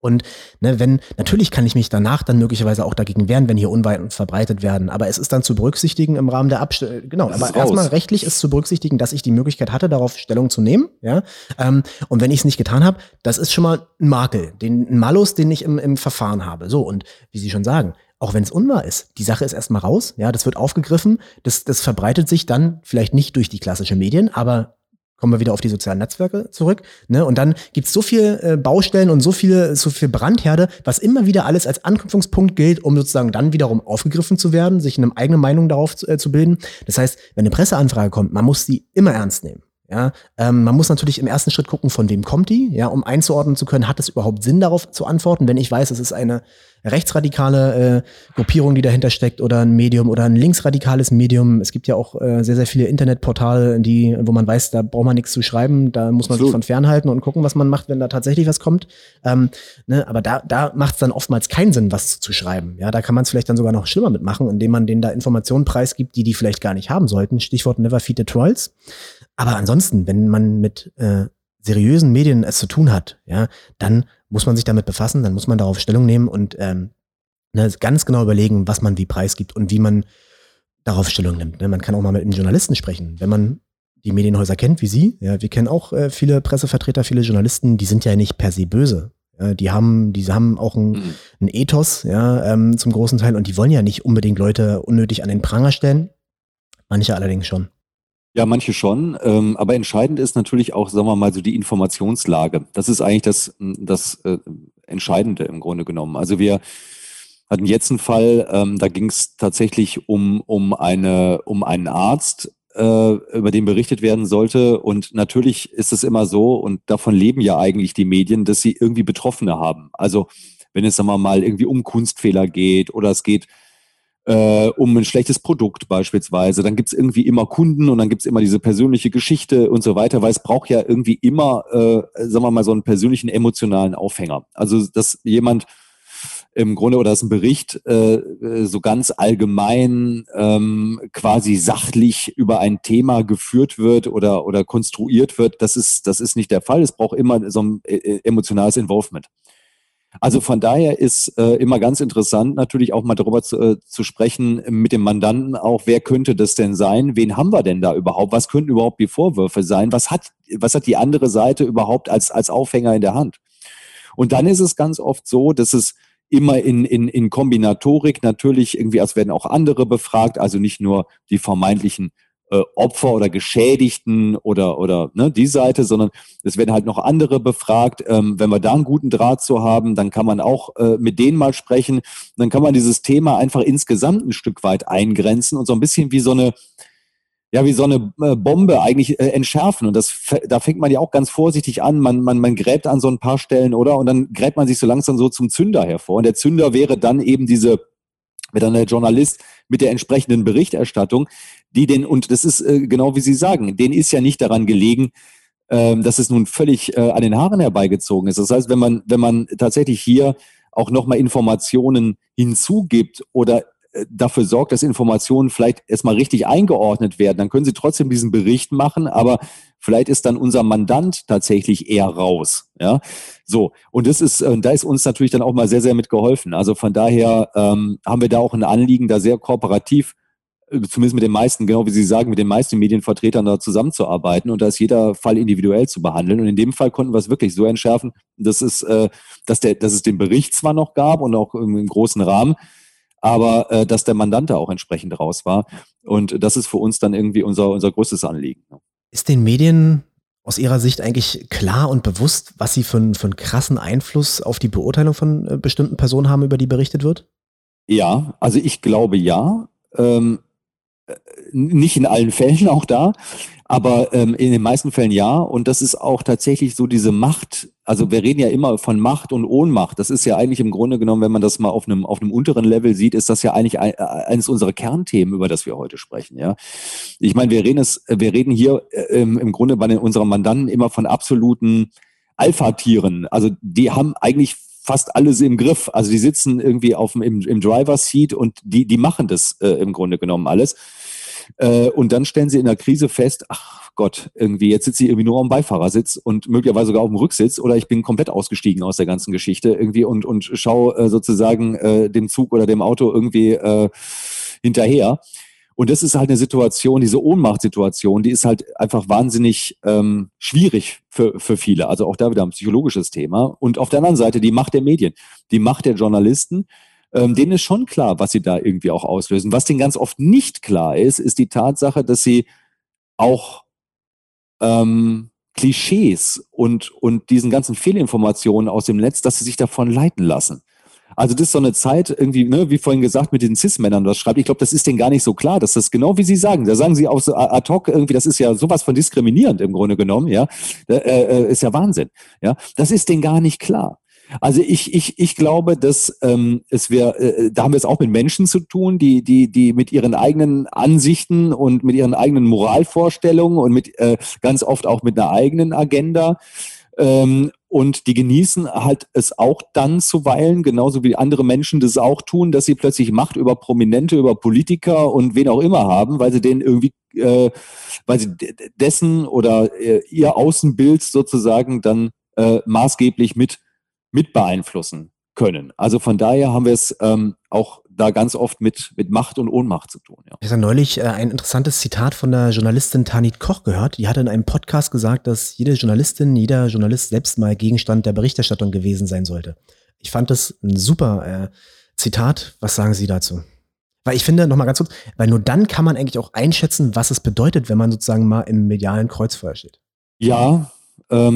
Und ne, wenn, natürlich kann ich mich danach dann möglicherweise auch dagegen wehren, wenn hier Unweiten verbreitet werden. Aber es ist dann zu berücksichtigen im Rahmen der Abstimmung. Genau, das aber erstmal rechtlich ist zu berücksichtigen, dass ich die Möglichkeit hatte, darauf Stellung zu nehmen. Ja? Ähm, und wenn ich es nicht getan habe, das ist schon mal ein Makel, den, ein Malus, den ich im, im Verfahren habe. So, und wie Sie schon sagen, auch wenn es unwahr ist. Die Sache ist erstmal raus, ja, das wird aufgegriffen, das, das verbreitet sich dann vielleicht nicht durch die klassischen Medien, aber kommen wir wieder auf die sozialen Netzwerke zurück. Ne? Und dann gibt's so viel äh, Baustellen und so viele, so viel Brandherde, was immer wieder alles als Anknüpfungspunkt gilt, um sozusagen dann wiederum aufgegriffen zu werden, sich eine eigene Meinung darauf zu, äh, zu bilden. Das heißt, wenn eine Presseanfrage kommt, man muss sie immer ernst nehmen. Ja, ähm, man muss natürlich im ersten Schritt gucken, von wem kommt die, ja, um einzuordnen zu können, hat es überhaupt Sinn, darauf zu antworten, wenn ich weiß, es ist eine rechtsradikale äh, Gruppierung, die dahinter steckt, oder ein Medium oder ein linksradikales Medium. Es gibt ja auch äh, sehr, sehr viele Internetportale, die, wo man weiß, da braucht man nichts zu schreiben, da muss man Absolut. sich von fernhalten und gucken, was man macht, wenn da tatsächlich was kommt. Ähm, ne, aber da, da macht es dann oftmals keinen Sinn, was zu schreiben. Ja, da kann man es vielleicht dann sogar noch schlimmer mitmachen, indem man denen da Informationen preisgibt, die die vielleicht gar nicht haben sollten. Stichwort Never Feed the Trolls. Aber ansonsten, wenn man mit äh, seriösen Medien es zu tun hat, ja, dann muss man sich damit befassen, dann muss man darauf Stellung nehmen und ähm, ne, ganz genau überlegen, was man wie preisgibt und wie man darauf Stellung nimmt. Ne? Man kann auch mal mit einem Journalisten sprechen. Wenn man die Medienhäuser kennt, wie Sie, ja, wir kennen auch äh, viele Pressevertreter, viele Journalisten, die sind ja nicht per se böse. Ja, die haben, die haben auch ein, mhm. ein Ethos, ja, ähm, zum großen Teil und die wollen ja nicht unbedingt Leute unnötig an den Pranger stellen. Manche allerdings schon. Ja, manche schon. Ähm, aber entscheidend ist natürlich auch, sagen wir mal, so die Informationslage. Das ist eigentlich das, das äh, Entscheidende im Grunde genommen. Also wir hatten jetzt einen Fall, ähm, da ging es tatsächlich um, um, eine, um einen Arzt, äh, über den berichtet werden sollte. Und natürlich ist es immer so, und davon leben ja eigentlich die Medien, dass sie irgendwie Betroffene haben. Also wenn es, sagen wir mal, irgendwie um Kunstfehler geht oder es geht äh, um ein schlechtes Produkt beispielsweise. Dann gibt's irgendwie immer Kunden und dann gibt's immer diese persönliche Geschichte und so weiter, weil es braucht ja irgendwie immer, äh, sagen wir mal, so einen persönlichen emotionalen Aufhänger. Also, dass jemand im Grunde oder dass ein Bericht äh, so ganz allgemein ähm, quasi sachlich über ein Thema geführt wird oder oder konstruiert wird, das ist das ist nicht der Fall. Es braucht immer so ein äh, emotionales Involvement. Also von daher ist äh, immer ganz interessant, natürlich auch mal darüber zu, äh, zu sprechen mit dem Mandanten auch, wer könnte das denn sein? Wen haben wir denn da überhaupt? Was könnten überhaupt die Vorwürfe sein? Was hat, was hat die andere Seite überhaupt als, als Aufhänger in der Hand? Und dann ist es ganz oft so, dass es immer in, in, in Kombinatorik natürlich irgendwie, als werden auch andere befragt, also nicht nur die vermeintlichen äh, Opfer oder Geschädigten oder, oder ne, die Seite, sondern es werden halt noch andere befragt. Ähm, wenn wir da einen guten Draht zu haben, dann kann man auch äh, mit denen mal sprechen. Dann kann man dieses Thema einfach insgesamt ein Stück weit eingrenzen und so ein bisschen wie so eine, ja, wie so eine äh, Bombe eigentlich äh, entschärfen. Und das, da fängt man ja auch ganz vorsichtig an. Man, man, man gräbt an so ein paar Stellen, oder? Und dann gräbt man sich so langsam so zum Zünder hervor. Und der Zünder wäre dann eben diese, wäre dann der Journalist mit der entsprechenden Berichterstattung, die den, und das ist äh, genau wie Sie sagen, denen ist ja nicht daran gelegen, ähm, dass es nun völlig äh, an den Haaren herbeigezogen ist. Das heißt, wenn man, wenn man tatsächlich hier auch nochmal Informationen hinzugibt oder äh, dafür sorgt, dass Informationen vielleicht erstmal richtig eingeordnet werden, dann können Sie trotzdem diesen Bericht machen, aber vielleicht ist dann unser Mandant tatsächlich eher raus. Ja, so und das ist, äh, da ist uns natürlich dann auch mal sehr, sehr mitgeholfen. Also von daher ähm, haben wir da auch ein Anliegen, da sehr kooperativ zumindest mit den meisten, genau wie Sie sagen, mit den meisten Medienvertretern da zusammenzuarbeiten und da ist jeder Fall individuell zu behandeln. Und in dem Fall konnten wir es wirklich so entschärfen, dass es, äh, dass, der, dass es den Bericht zwar noch gab und auch im, im großen Rahmen, aber äh, dass der Mandant da auch entsprechend raus war. Und das ist für uns dann irgendwie unser, unser größtes Anliegen. Ist den Medien aus Ihrer Sicht eigentlich klar und bewusst, was sie für, einen, für einen krassen Einfluss auf die Beurteilung von äh, bestimmten Personen haben, über die berichtet wird? Ja, also ich glaube ja. Ähm, äh, nicht in allen Fällen auch da, aber ähm, in den meisten Fällen ja. Und das ist auch tatsächlich so diese Macht. Also wir reden ja immer von Macht und Ohnmacht. Das ist ja eigentlich im Grunde genommen, wenn man das mal auf einem, auf einem unteren Level sieht, ist das ja eigentlich ein, eines unserer Kernthemen, über das wir heute sprechen. Ja, ich meine, wir reden es, wir reden hier äh, im Grunde bei den, unseren Mandanten immer von absoluten Alpha-Tieren. Also die haben eigentlich fast alles im Griff. Also die sitzen irgendwie auf im, im Driver-Seat und die, die machen das äh, im Grunde genommen alles. Äh, und dann stellen sie in der Krise fest, ach Gott, irgendwie, jetzt sitze ich irgendwie nur am Beifahrersitz und möglicherweise sogar auf dem Rücksitz oder ich bin komplett ausgestiegen aus der ganzen Geschichte irgendwie und, und schaue äh, sozusagen äh, dem Zug oder dem Auto irgendwie äh, hinterher. Und das ist halt eine Situation, diese Ohnmachtsituation, die ist halt einfach wahnsinnig ähm, schwierig für, für viele. Also auch da wieder ein psychologisches Thema. Und auf der anderen Seite die Macht der Medien, die Macht der Journalisten, ähm, denen ist schon klar, was sie da irgendwie auch auslösen. Was denen ganz oft nicht klar ist, ist die Tatsache, dass sie auch ähm, Klischees und, und diesen ganzen Fehlinformationen aus dem Netz, dass sie sich davon leiten lassen. Also das ist so eine Zeit irgendwie, ne, wie vorhin gesagt, mit den Cis-Männern, das schreibt. Ich glaube, das ist denen gar nicht so klar, dass das genau wie Sie sagen. Da sagen Sie auch so ad hoc irgendwie, das ist ja sowas von diskriminierend im Grunde genommen, ja. Äh, äh, ist ja Wahnsinn, ja. Das ist denen gar nicht klar. Also ich, ich, ich glaube, dass ähm, es wir, äh, da haben wir es auch mit Menschen zu tun, die, die, die mit ihren eigenen Ansichten und mit ihren eigenen Moralvorstellungen und mit äh, ganz oft auch mit einer eigenen Agenda. Ähm, und die genießen halt es auch dann zuweilen, genauso wie andere Menschen das auch tun, dass sie plötzlich Macht über Prominente, über Politiker und wen auch immer haben, weil sie denen irgendwie, äh, weil sie dessen oder äh, ihr Außenbild sozusagen dann äh, maßgeblich mit mit beeinflussen können. Also von daher haben wir es ähm, auch da ganz oft mit, mit Macht und Ohnmacht zu tun. Ja. Ich habe neulich äh, ein interessantes Zitat von der Journalistin Tanit Koch gehört. Die hatte in einem Podcast gesagt, dass jede Journalistin, jeder Journalist selbst mal Gegenstand der Berichterstattung gewesen sein sollte. Ich fand das ein super äh, Zitat. Was sagen Sie dazu? Weil ich finde, nochmal ganz kurz, weil nur dann kann man eigentlich auch einschätzen, was es bedeutet, wenn man sozusagen mal im medialen Kreuzfeuer steht. Ja,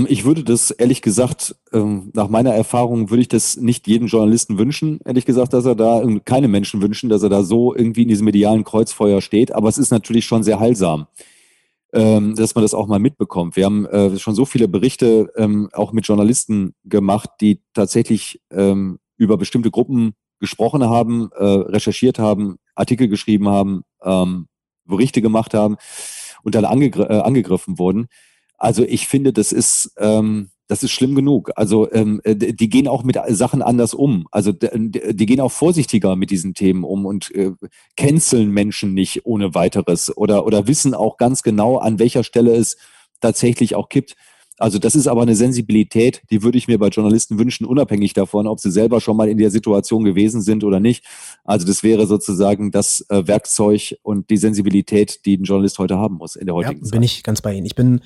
ich würde das ehrlich gesagt, ähm, nach meiner Erfahrung würde ich das nicht jedem Journalisten wünschen, ehrlich gesagt, dass er da, keine Menschen wünschen, dass er da so irgendwie in diesem medialen Kreuzfeuer steht. Aber es ist natürlich schon sehr heilsam, ähm, dass man das auch mal mitbekommt. Wir haben äh, schon so viele Berichte ähm, auch mit Journalisten gemacht, die tatsächlich ähm, über bestimmte Gruppen gesprochen haben, äh, recherchiert haben, Artikel geschrieben haben, ähm, Berichte gemacht haben und dann angegr äh, angegriffen wurden. Also ich finde, das ist, ähm, das ist schlimm genug. Also ähm, äh, die gehen auch mit Sachen anders um. Also die gehen auch vorsichtiger mit diesen Themen um und äh, canceln Menschen nicht ohne weiteres oder, oder wissen auch ganz genau, an welcher Stelle es tatsächlich auch kippt. Also das ist aber eine Sensibilität, die würde ich mir bei Journalisten wünschen, unabhängig davon, ob sie selber schon mal in der Situation gewesen sind oder nicht. Also das wäre sozusagen das äh, Werkzeug und die Sensibilität, die ein Journalist heute haben muss in der heutigen ja, Zeit. Bin ich ganz bei Ihnen. Ich bin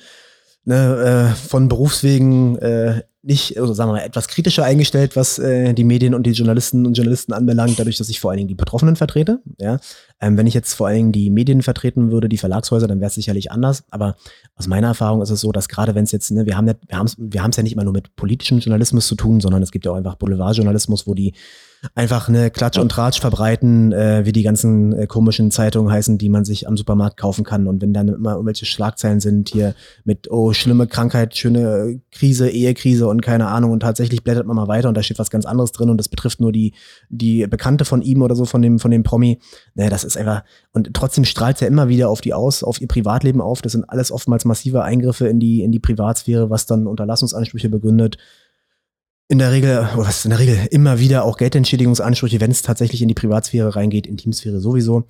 ne, äh, von Berufswegen äh, nicht, also sagen wir mal, etwas kritischer eingestellt, was äh, die Medien und die Journalisten und Journalisten anbelangt, dadurch, dass ich vor allen Dingen die Betroffenen vertrete. Ja? Ähm, wenn ich jetzt vor allen Dingen die Medien vertreten würde, die Verlagshäuser, dann wäre es sicherlich anders. Aber aus meiner Erfahrung ist es so, dass gerade wenn es jetzt, ne, wir haben ja, wir es wir ja nicht immer nur mit politischem Journalismus zu tun, sondern es gibt ja auch einfach Boulevardjournalismus, wo die einfach eine Klatsch und Tratsch verbreiten, äh, wie die ganzen äh, komischen Zeitungen heißen, die man sich am Supermarkt kaufen kann. Und wenn dann immer irgendwelche Schlagzeilen sind hier mit, oh, schlimme Krankheit, schöne Krise, Ehekrise und keine Ahnung. Und tatsächlich blättert man mal weiter und da steht was ganz anderes drin und das betrifft nur die, die Bekannte von ihm oder so, von dem, von dem Promi. Naja, das ist einfach, und trotzdem strahlt ja immer wieder auf die aus, auf ihr Privatleben auf. Das sind alles oftmals massive Eingriffe in die, in die Privatsphäre, was dann Unterlassungsansprüche begründet in der Regel, was in der Regel immer wieder auch Geldentschädigungsansprüche, wenn es tatsächlich in die Privatsphäre reingeht, Intimsphäre sowieso.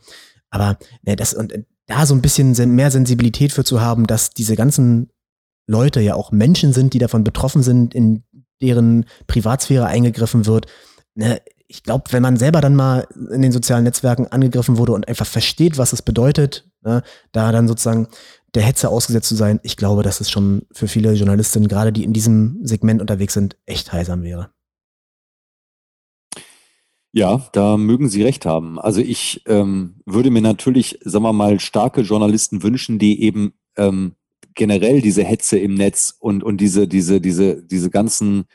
Aber ne, das und äh, da so ein bisschen mehr Sensibilität für zu haben, dass diese ganzen Leute ja auch Menschen sind, die davon betroffen sind, in deren Privatsphäre eingegriffen wird. Ne, ich glaube, wenn man selber dann mal in den sozialen Netzwerken angegriffen wurde und einfach versteht, was es bedeutet, ne, da dann sozusagen der Hetze ausgesetzt zu sein, ich glaube, dass es schon für viele Journalistinnen, gerade die in diesem Segment unterwegs sind, echt heilsam wäre. Ja, da mögen Sie recht haben. Also ich ähm, würde mir natürlich, sagen wir mal, starke Journalisten wünschen, die eben ähm, generell diese Hetze im Netz und, und diese, diese, diese, diese ganzen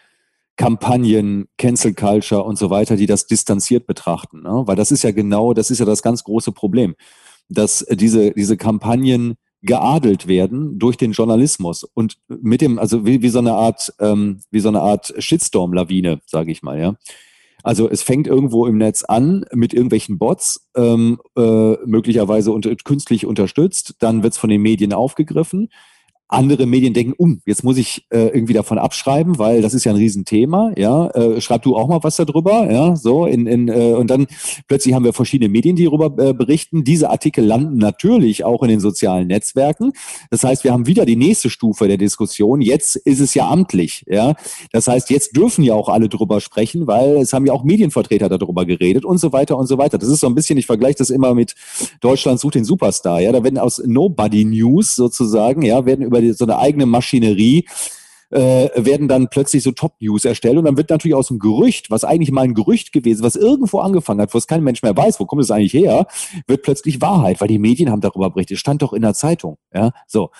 Kampagnen, Cancel Culture und so weiter, die das distanziert betrachten. Ne? Weil das ist ja genau, das ist ja das ganz große Problem, dass diese, diese Kampagnen geadelt werden durch den Journalismus und mit dem, also wie, wie so eine Art, ähm, wie so eine Art Shitstorm-Lawine, sage ich mal, ja. Also es fängt irgendwo im Netz an mit irgendwelchen Bots, ähm, äh, möglicherweise unter, künstlich unterstützt, dann wird es von den Medien aufgegriffen andere Medien denken, um, jetzt muss ich äh, irgendwie davon abschreiben, weil das ist ja ein Riesenthema, ja, äh, schreib du auch mal was darüber, ja, so, in, in, äh, und dann plötzlich haben wir verschiedene Medien, die darüber äh, berichten. Diese Artikel landen natürlich auch in den sozialen Netzwerken. Das heißt, wir haben wieder die nächste Stufe der Diskussion. Jetzt ist es ja amtlich, ja. Das heißt, jetzt dürfen ja auch alle drüber sprechen, weil es haben ja auch Medienvertreter darüber geredet und so weiter und so weiter. Das ist so ein bisschen, ich vergleiche das immer mit Deutschland sucht den Superstar, ja. Da werden aus Nobody News sozusagen, ja, werden über die, so eine eigene Maschinerie äh, werden dann plötzlich so Top-News erstellt und dann wird natürlich aus dem Gerücht, was eigentlich mal ein Gerücht gewesen, was irgendwo angefangen hat, wo es kein Mensch mehr weiß, wo kommt es eigentlich her, wird plötzlich Wahrheit, weil die Medien haben darüber berichtet, stand doch in der Zeitung, ja, so.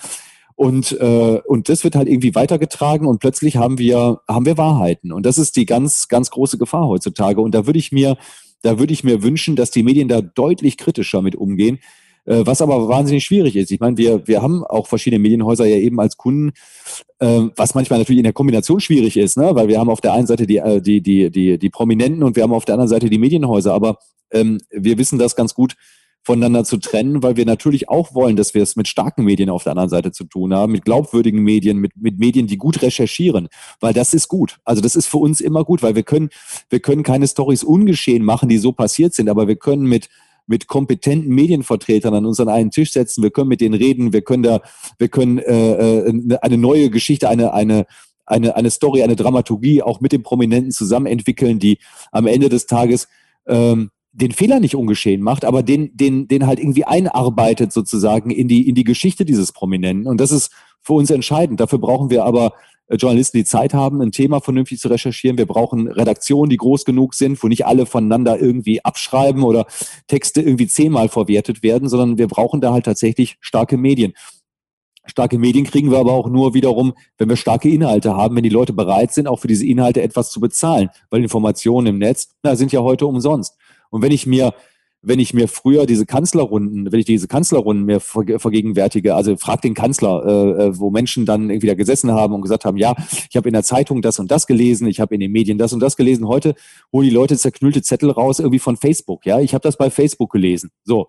Und, äh, und das wird halt irgendwie weitergetragen und plötzlich haben wir, haben wir Wahrheiten. Und das ist die ganz, ganz große Gefahr heutzutage. Und da würde ich mir, da würde ich mir wünschen, dass die Medien da deutlich kritischer mit umgehen, was aber wahnsinnig schwierig ist. Ich meine, wir, wir haben auch verschiedene Medienhäuser ja eben als Kunden, äh, was manchmal natürlich in der Kombination schwierig ist, ne? weil wir haben auf der einen Seite die, äh, die, die, die, die Prominenten und wir haben auf der anderen Seite die Medienhäuser, aber ähm, wir wissen das ganz gut voneinander zu trennen, weil wir natürlich auch wollen, dass wir es mit starken Medien auf der anderen Seite zu tun haben, mit glaubwürdigen Medien, mit, mit Medien, die gut recherchieren, weil das ist gut. Also das ist für uns immer gut, weil wir können, wir können keine Stories ungeschehen machen, die so passiert sind, aber wir können mit mit kompetenten Medienvertretern an unseren einen Tisch setzen. Wir können mit denen reden. Wir können da, wir können äh, äh, eine neue Geschichte, eine eine eine eine Story, eine Dramaturgie auch mit den Prominenten zusammen entwickeln, die am Ende des Tages ähm, den Fehler nicht ungeschehen macht, aber den, den, den halt irgendwie einarbeitet sozusagen in die, in die Geschichte dieses Prominenten. Und das ist für uns entscheidend. Dafür brauchen wir aber Journalisten, die Zeit haben, ein Thema vernünftig zu recherchieren. Wir brauchen Redaktionen, die groß genug sind, wo nicht alle voneinander irgendwie abschreiben oder Texte irgendwie zehnmal verwertet werden, sondern wir brauchen da halt tatsächlich starke Medien. Starke Medien kriegen wir aber auch nur wiederum, wenn wir starke Inhalte haben, wenn die Leute bereit sind, auch für diese Inhalte etwas zu bezahlen, weil Informationen im Netz na, sind ja heute umsonst. Und wenn ich mir wenn ich mir früher diese Kanzlerrunden, wenn ich diese Kanzlerrunden mir vergegenwärtige, also frag den Kanzler, äh, äh, wo Menschen dann irgendwie da gesessen haben und gesagt haben, ja, ich habe in der Zeitung das und das gelesen, ich habe in den Medien das und das gelesen. Heute holen die Leute zerknüllte Zettel raus irgendwie von Facebook. Ja, ich habe das bei Facebook gelesen. So.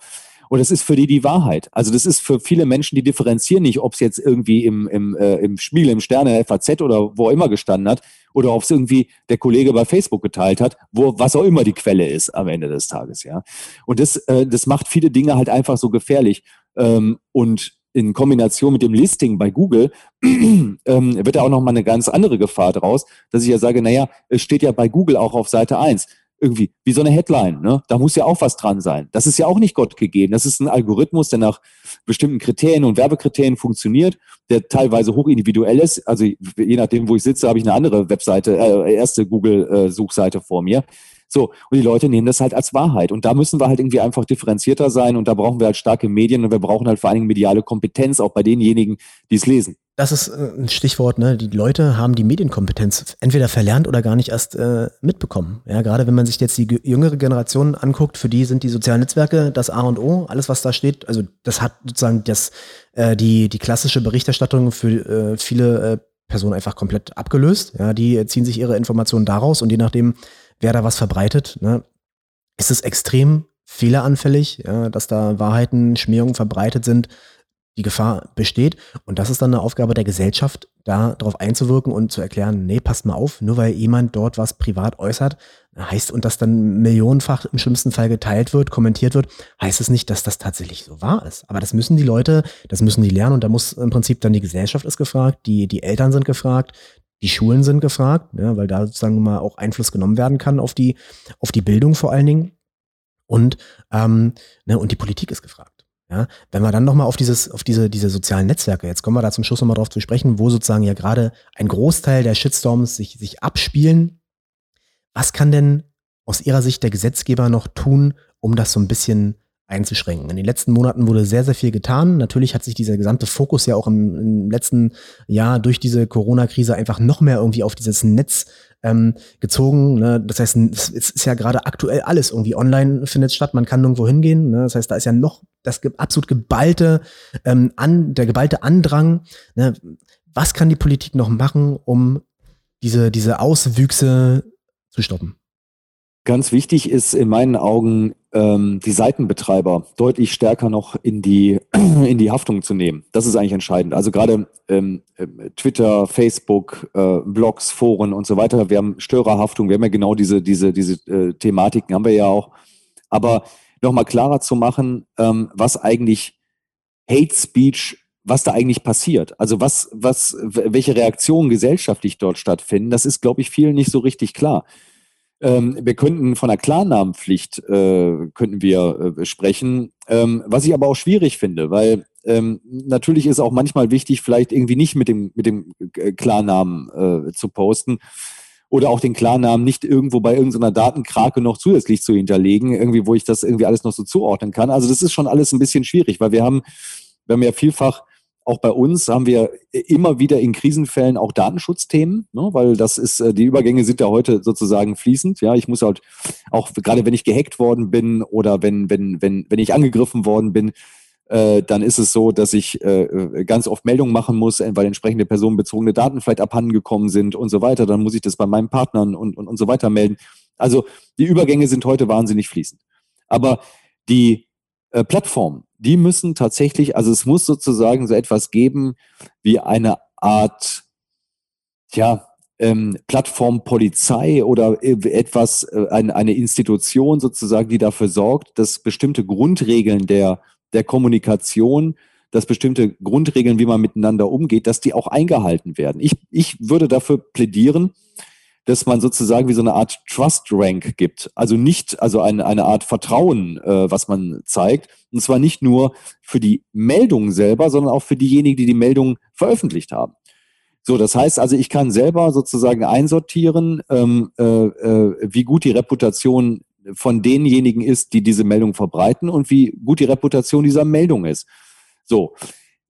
Und das ist für die die Wahrheit. Also das ist für viele Menschen, die differenzieren nicht, ob es jetzt irgendwie im, im, äh, im Spiegel, im Sterne, FAZ oder wo immer gestanden hat oder ob es irgendwie der Kollege bei Facebook geteilt hat, wo was auch immer die Quelle ist am Ende des Tages. Ja. Und das, äh, das macht viele Dinge halt einfach so gefährlich. Ähm, und in Kombination mit dem Listing bei Google ähm, wird da auch nochmal eine ganz andere Gefahr draus, dass ich ja sage, naja, es steht ja bei Google auch auf Seite 1 irgendwie wie so eine Headline. Ne? Da muss ja auch was dran sein. Das ist ja auch nicht Gott gegeben. Das ist ein Algorithmus, der nach bestimmten Kriterien und Werbekriterien funktioniert, der teilweise hochindividuell ist. Also je nachdem, wo ich sitze, habe ich eine andere Webseite, äh, erste Google-Suchseite vor mir. So, und die Leute nehmen das halt als Wahrheit. Und da müssen wir halt irgendwie einfach differenzierter sein und da brauchen wir halt starke Medien und wir brauchen halt vor allen Dingen mediale Kompetenz, auch bei denjenigen, die es lesen. Das ist äh, ein Stichwort, ne? Die Leute haben die Medienkompetenz entweder verlernt oder gar nicht erst äh, mitbekommen. Ja, gerade wenn man sich jetzt die jüngere Generation anguckt, für die sind die sozialen Netzwerke das A und O, alles was da steht. Also das hat sozusagen das, äh, die, die klassische Berichterstattung für äh, viele äh, Personen einfach komplett abgelöst. Ja, die ziehen sich ihre Informationen daraus und je nachdem, wer da was verbreitet, ne, ist es extrem fehleranfällig, ja, dass da Wahrheiten, Schmierungen verbreitet sind. Die Gefahr besteht. Und das ist dann eine Aufgabe der Gesellschaft, da darauf einzuwirken und zu erklären, nee, passt mal auf, nur weil jemand dort was privat äußert, heißt und das dann millionenfach im schlimmsten Fall geteilt wird, kommentiert wird, heißt es nicht, dass das tatsächlich so wahr ist. Aber das müssen die Leute, das müssen die lernen und da muss im Prinzip dann die Gesellschaft ist gefragt, die, die Eltern sind gefragt, die Schulen sind gefragt, ja, weil da sozusagen mal auch Einfluss genommen werden kann auf die, auf die Bildung vor allen Dingen. Und, ähm, ne, und die Politik ist gefragt. Ja, wenn wir dann nochmal auf dieses, auf diese, diese sozialen Netzwerke, jetzt kommen wir da zum Schluss nochmal drauf zu sprechen, wo sozusagen ja gerade ein Großteil der Shitstorms sich, sich abspielen. Was kann denn aus Ihrer Sicht der Gesetzgeber noch tun, um das so ein bisschen einzuschränken. In den letzten Monaten wurde sehr, sehr viel getan. Natürlich hat sich dieser gesamte Fokus ja auch im, im letzten Jahr durch diese Corona-Krise einfach noch mehr irgendwie auf dieses Netz ähm, gezogen. Ne? Das heißt, es ist ja gerade aktuell alles irgendwie online findet statt. Man kann nirgendwo hingehen. Ne? Das heißt, da ist ja noch das absolut geballte ähm, an der geballte Andrang. Ne? Was kann die Politik noch machen, um diese diese Auswüchse zu stoppen? Ganz wichtig ist in meinen Augen, ähm, die Seitenbetreiber deutlich stärker noch in die, in die Haftung zu nehmen. Das ist eigentlich entscheidend. Also gerade ähm, ähm, Twitter, Facebook, äh, Blogs, Foren und so weiter. Wir haben Störerhaftung, wir haben ja genau diese, diese, diese äh, Thematiken, haben wir ja auch. Aber nochmal klarer zu machen, ähm, was eigentlich Hate Speech was da eigentlich passiert. Also was, was, welche Reaktionen gesellschaftlich dort stattfinden, das ist, glaube ich, vielen nicht so richtig klar. Ähm, wir könnten von einer Klarnamenpflicht äh, könnten wir äh, sprechen, ähm, was ich aber auch schwierig finde, weil ähm, natürlich ist auch manchmal wichtig, vielleicht irgendwie nicht mit dem, mit dem äh, Klarnamen äh, zu posten oder auch den Klarnamen nicht irgendwo bei irgendeiner Datenkrake noch zusätzlich zu hinterlegen, irgendwie, wo ich das irgendwie alles noch so zuordnen kann. Also das ist schon alles ein bisschen schwierig, weil wir haben, wir haben ja vielfach auch bei uns haben wir immer wieder in Krisenfällen auch Datenschutzthemen, ne, weil das ist, äh, die Übergänge sind ja heute sozusagen fließend. Ja, ich muss halt auch, gerade wenn ich gehackt worden bin oder wenn, wenn, wenn, wenn ich angegriffen worden bin, äh, dann ist es so, dass ich äh, ganz oft Meldungen machen muss, weil entsprechende personenbezogene Daten vielleicht abhanden gekommen sind und so weiter. Dann muss ich das bei meinen Partnern und, und, und so weiter melden. Also die Übergänge sind heute wahnsinnig fließend. Aber die äh, Plattformen, die müssen tatsächlich, also es muss sozusagen so etwas geben wie eine Art, ja, ähm, Plattformpolizei oder etwas, äh, eine, eine Institution sozusagen, die dafür sorgt, dass bestimmte Grundregeln der, der Kommunikation, dass bestimmte Grundregeln, wie man miteinander umgeht, dass die auch eingehalten werden. Ich, ich würde dafür plädieren, dass man sozusagen wie so eine Art Trust Rank gibt. Also nicht, also eine, eine Art Vertrauen, äh, was man zeigt. Und zwar nicht nur für die Meldung selber, sondern auch für diejenigen, die die Meldung veröffentlicht haben. So, das heißt also, ich kann selber sozusagen einsortieren, ähm, äh, äh, wie gut die Reputation von denjenigen ist, die diese Meldung verbreiten und wie gut die Reputation dieser Meldung ist. So,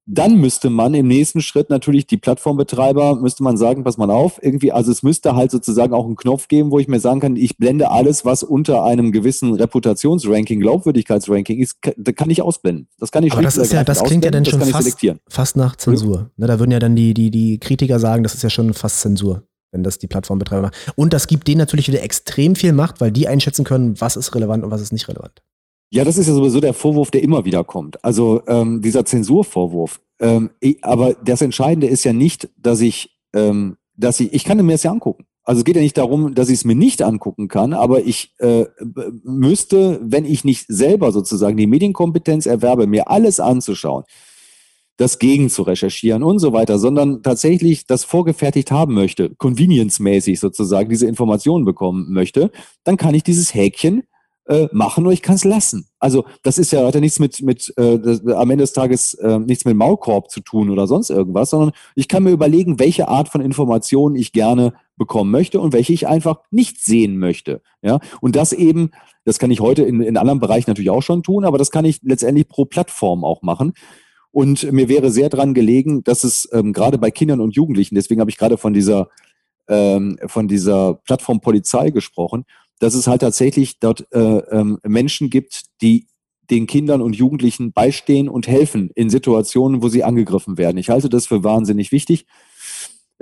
dann müsste man im nächsten Schritt natürlich die Plattformbetreiber, müsste man sagen, pass mal auf, irgendwie, also es müsste halt sozusagen auch einen Knopf geben, wo ich mir sagen kann, ich blende alles, was unter einem gewissen Reputationsranking, Glaubwürdigkeitsranking ist, da kann ich ausblenden. Das kann ich Aber das ist ja, das klingt ja dann schon fast, fast nach Zensur. Ne, da würden ja dann die, die, die Kritiker sagen, das ist ja schon fast Zensur wenn das die Plattformbetreiber machen. Und das gibt denen natürlich wieder extrem viel Macht, weil die einschätzen können, was ist relevant und was ist nicht relevant. Ja, das ist ja sowieso der Vorwurf, der immer wieder kommt. Also ähm, dieser Zensurvorwurf. Ähm, ich, aber das Entscheidende ist ja nicht, dass ich, ähm, dass ich, ich kann mir das ja angucken. Also es geht ja nicht darum, dass ich es mir nicht angucken kann, aber ich äh, müsste, wenn ich nicht selber sozusagen die Medienkompetenz erwerbe, mir alles anzuschauen, das gegen zu recherchieren und so weiter, sondern tatsächlich das vorgefertigt haben möchte, convenience-mäßig sozusagen diese Informationen bekommen möchte, dann kann ich dieses Häkchen äh, machen oder ich kann es lassen. Also das ist ja, ja nichts mit, mit äh, am Ende des Tages äh, nichts mit Maulkorb zu tun oder sonst irgendwas, sondern ich kann mir überlegen, welche Art von Informationen ich gerne bekommen möchte und welche ich einfach nicht sehen möchte. Ja, und das eben, das kann ich heute in, in anderen Bereichen natürlich auch schon tun, aber das kann ich letztendlich pro Plattform auch machen. Und mir wäre sehr dran gelegen, dass es ähm, gerade bei Kindern und Jugendlichen, deswegen habe ich gerade von dieser ähm, von dieser Plattform Polizei gesprochen, dass es halt tatsächlich dort äh, ähm, Menschen gibt, die den Kindern und Jugendlichen beistehen und helfen in Situationen, wo sie angegriffen werden. Ich halte das für wahnsinnig wichtig.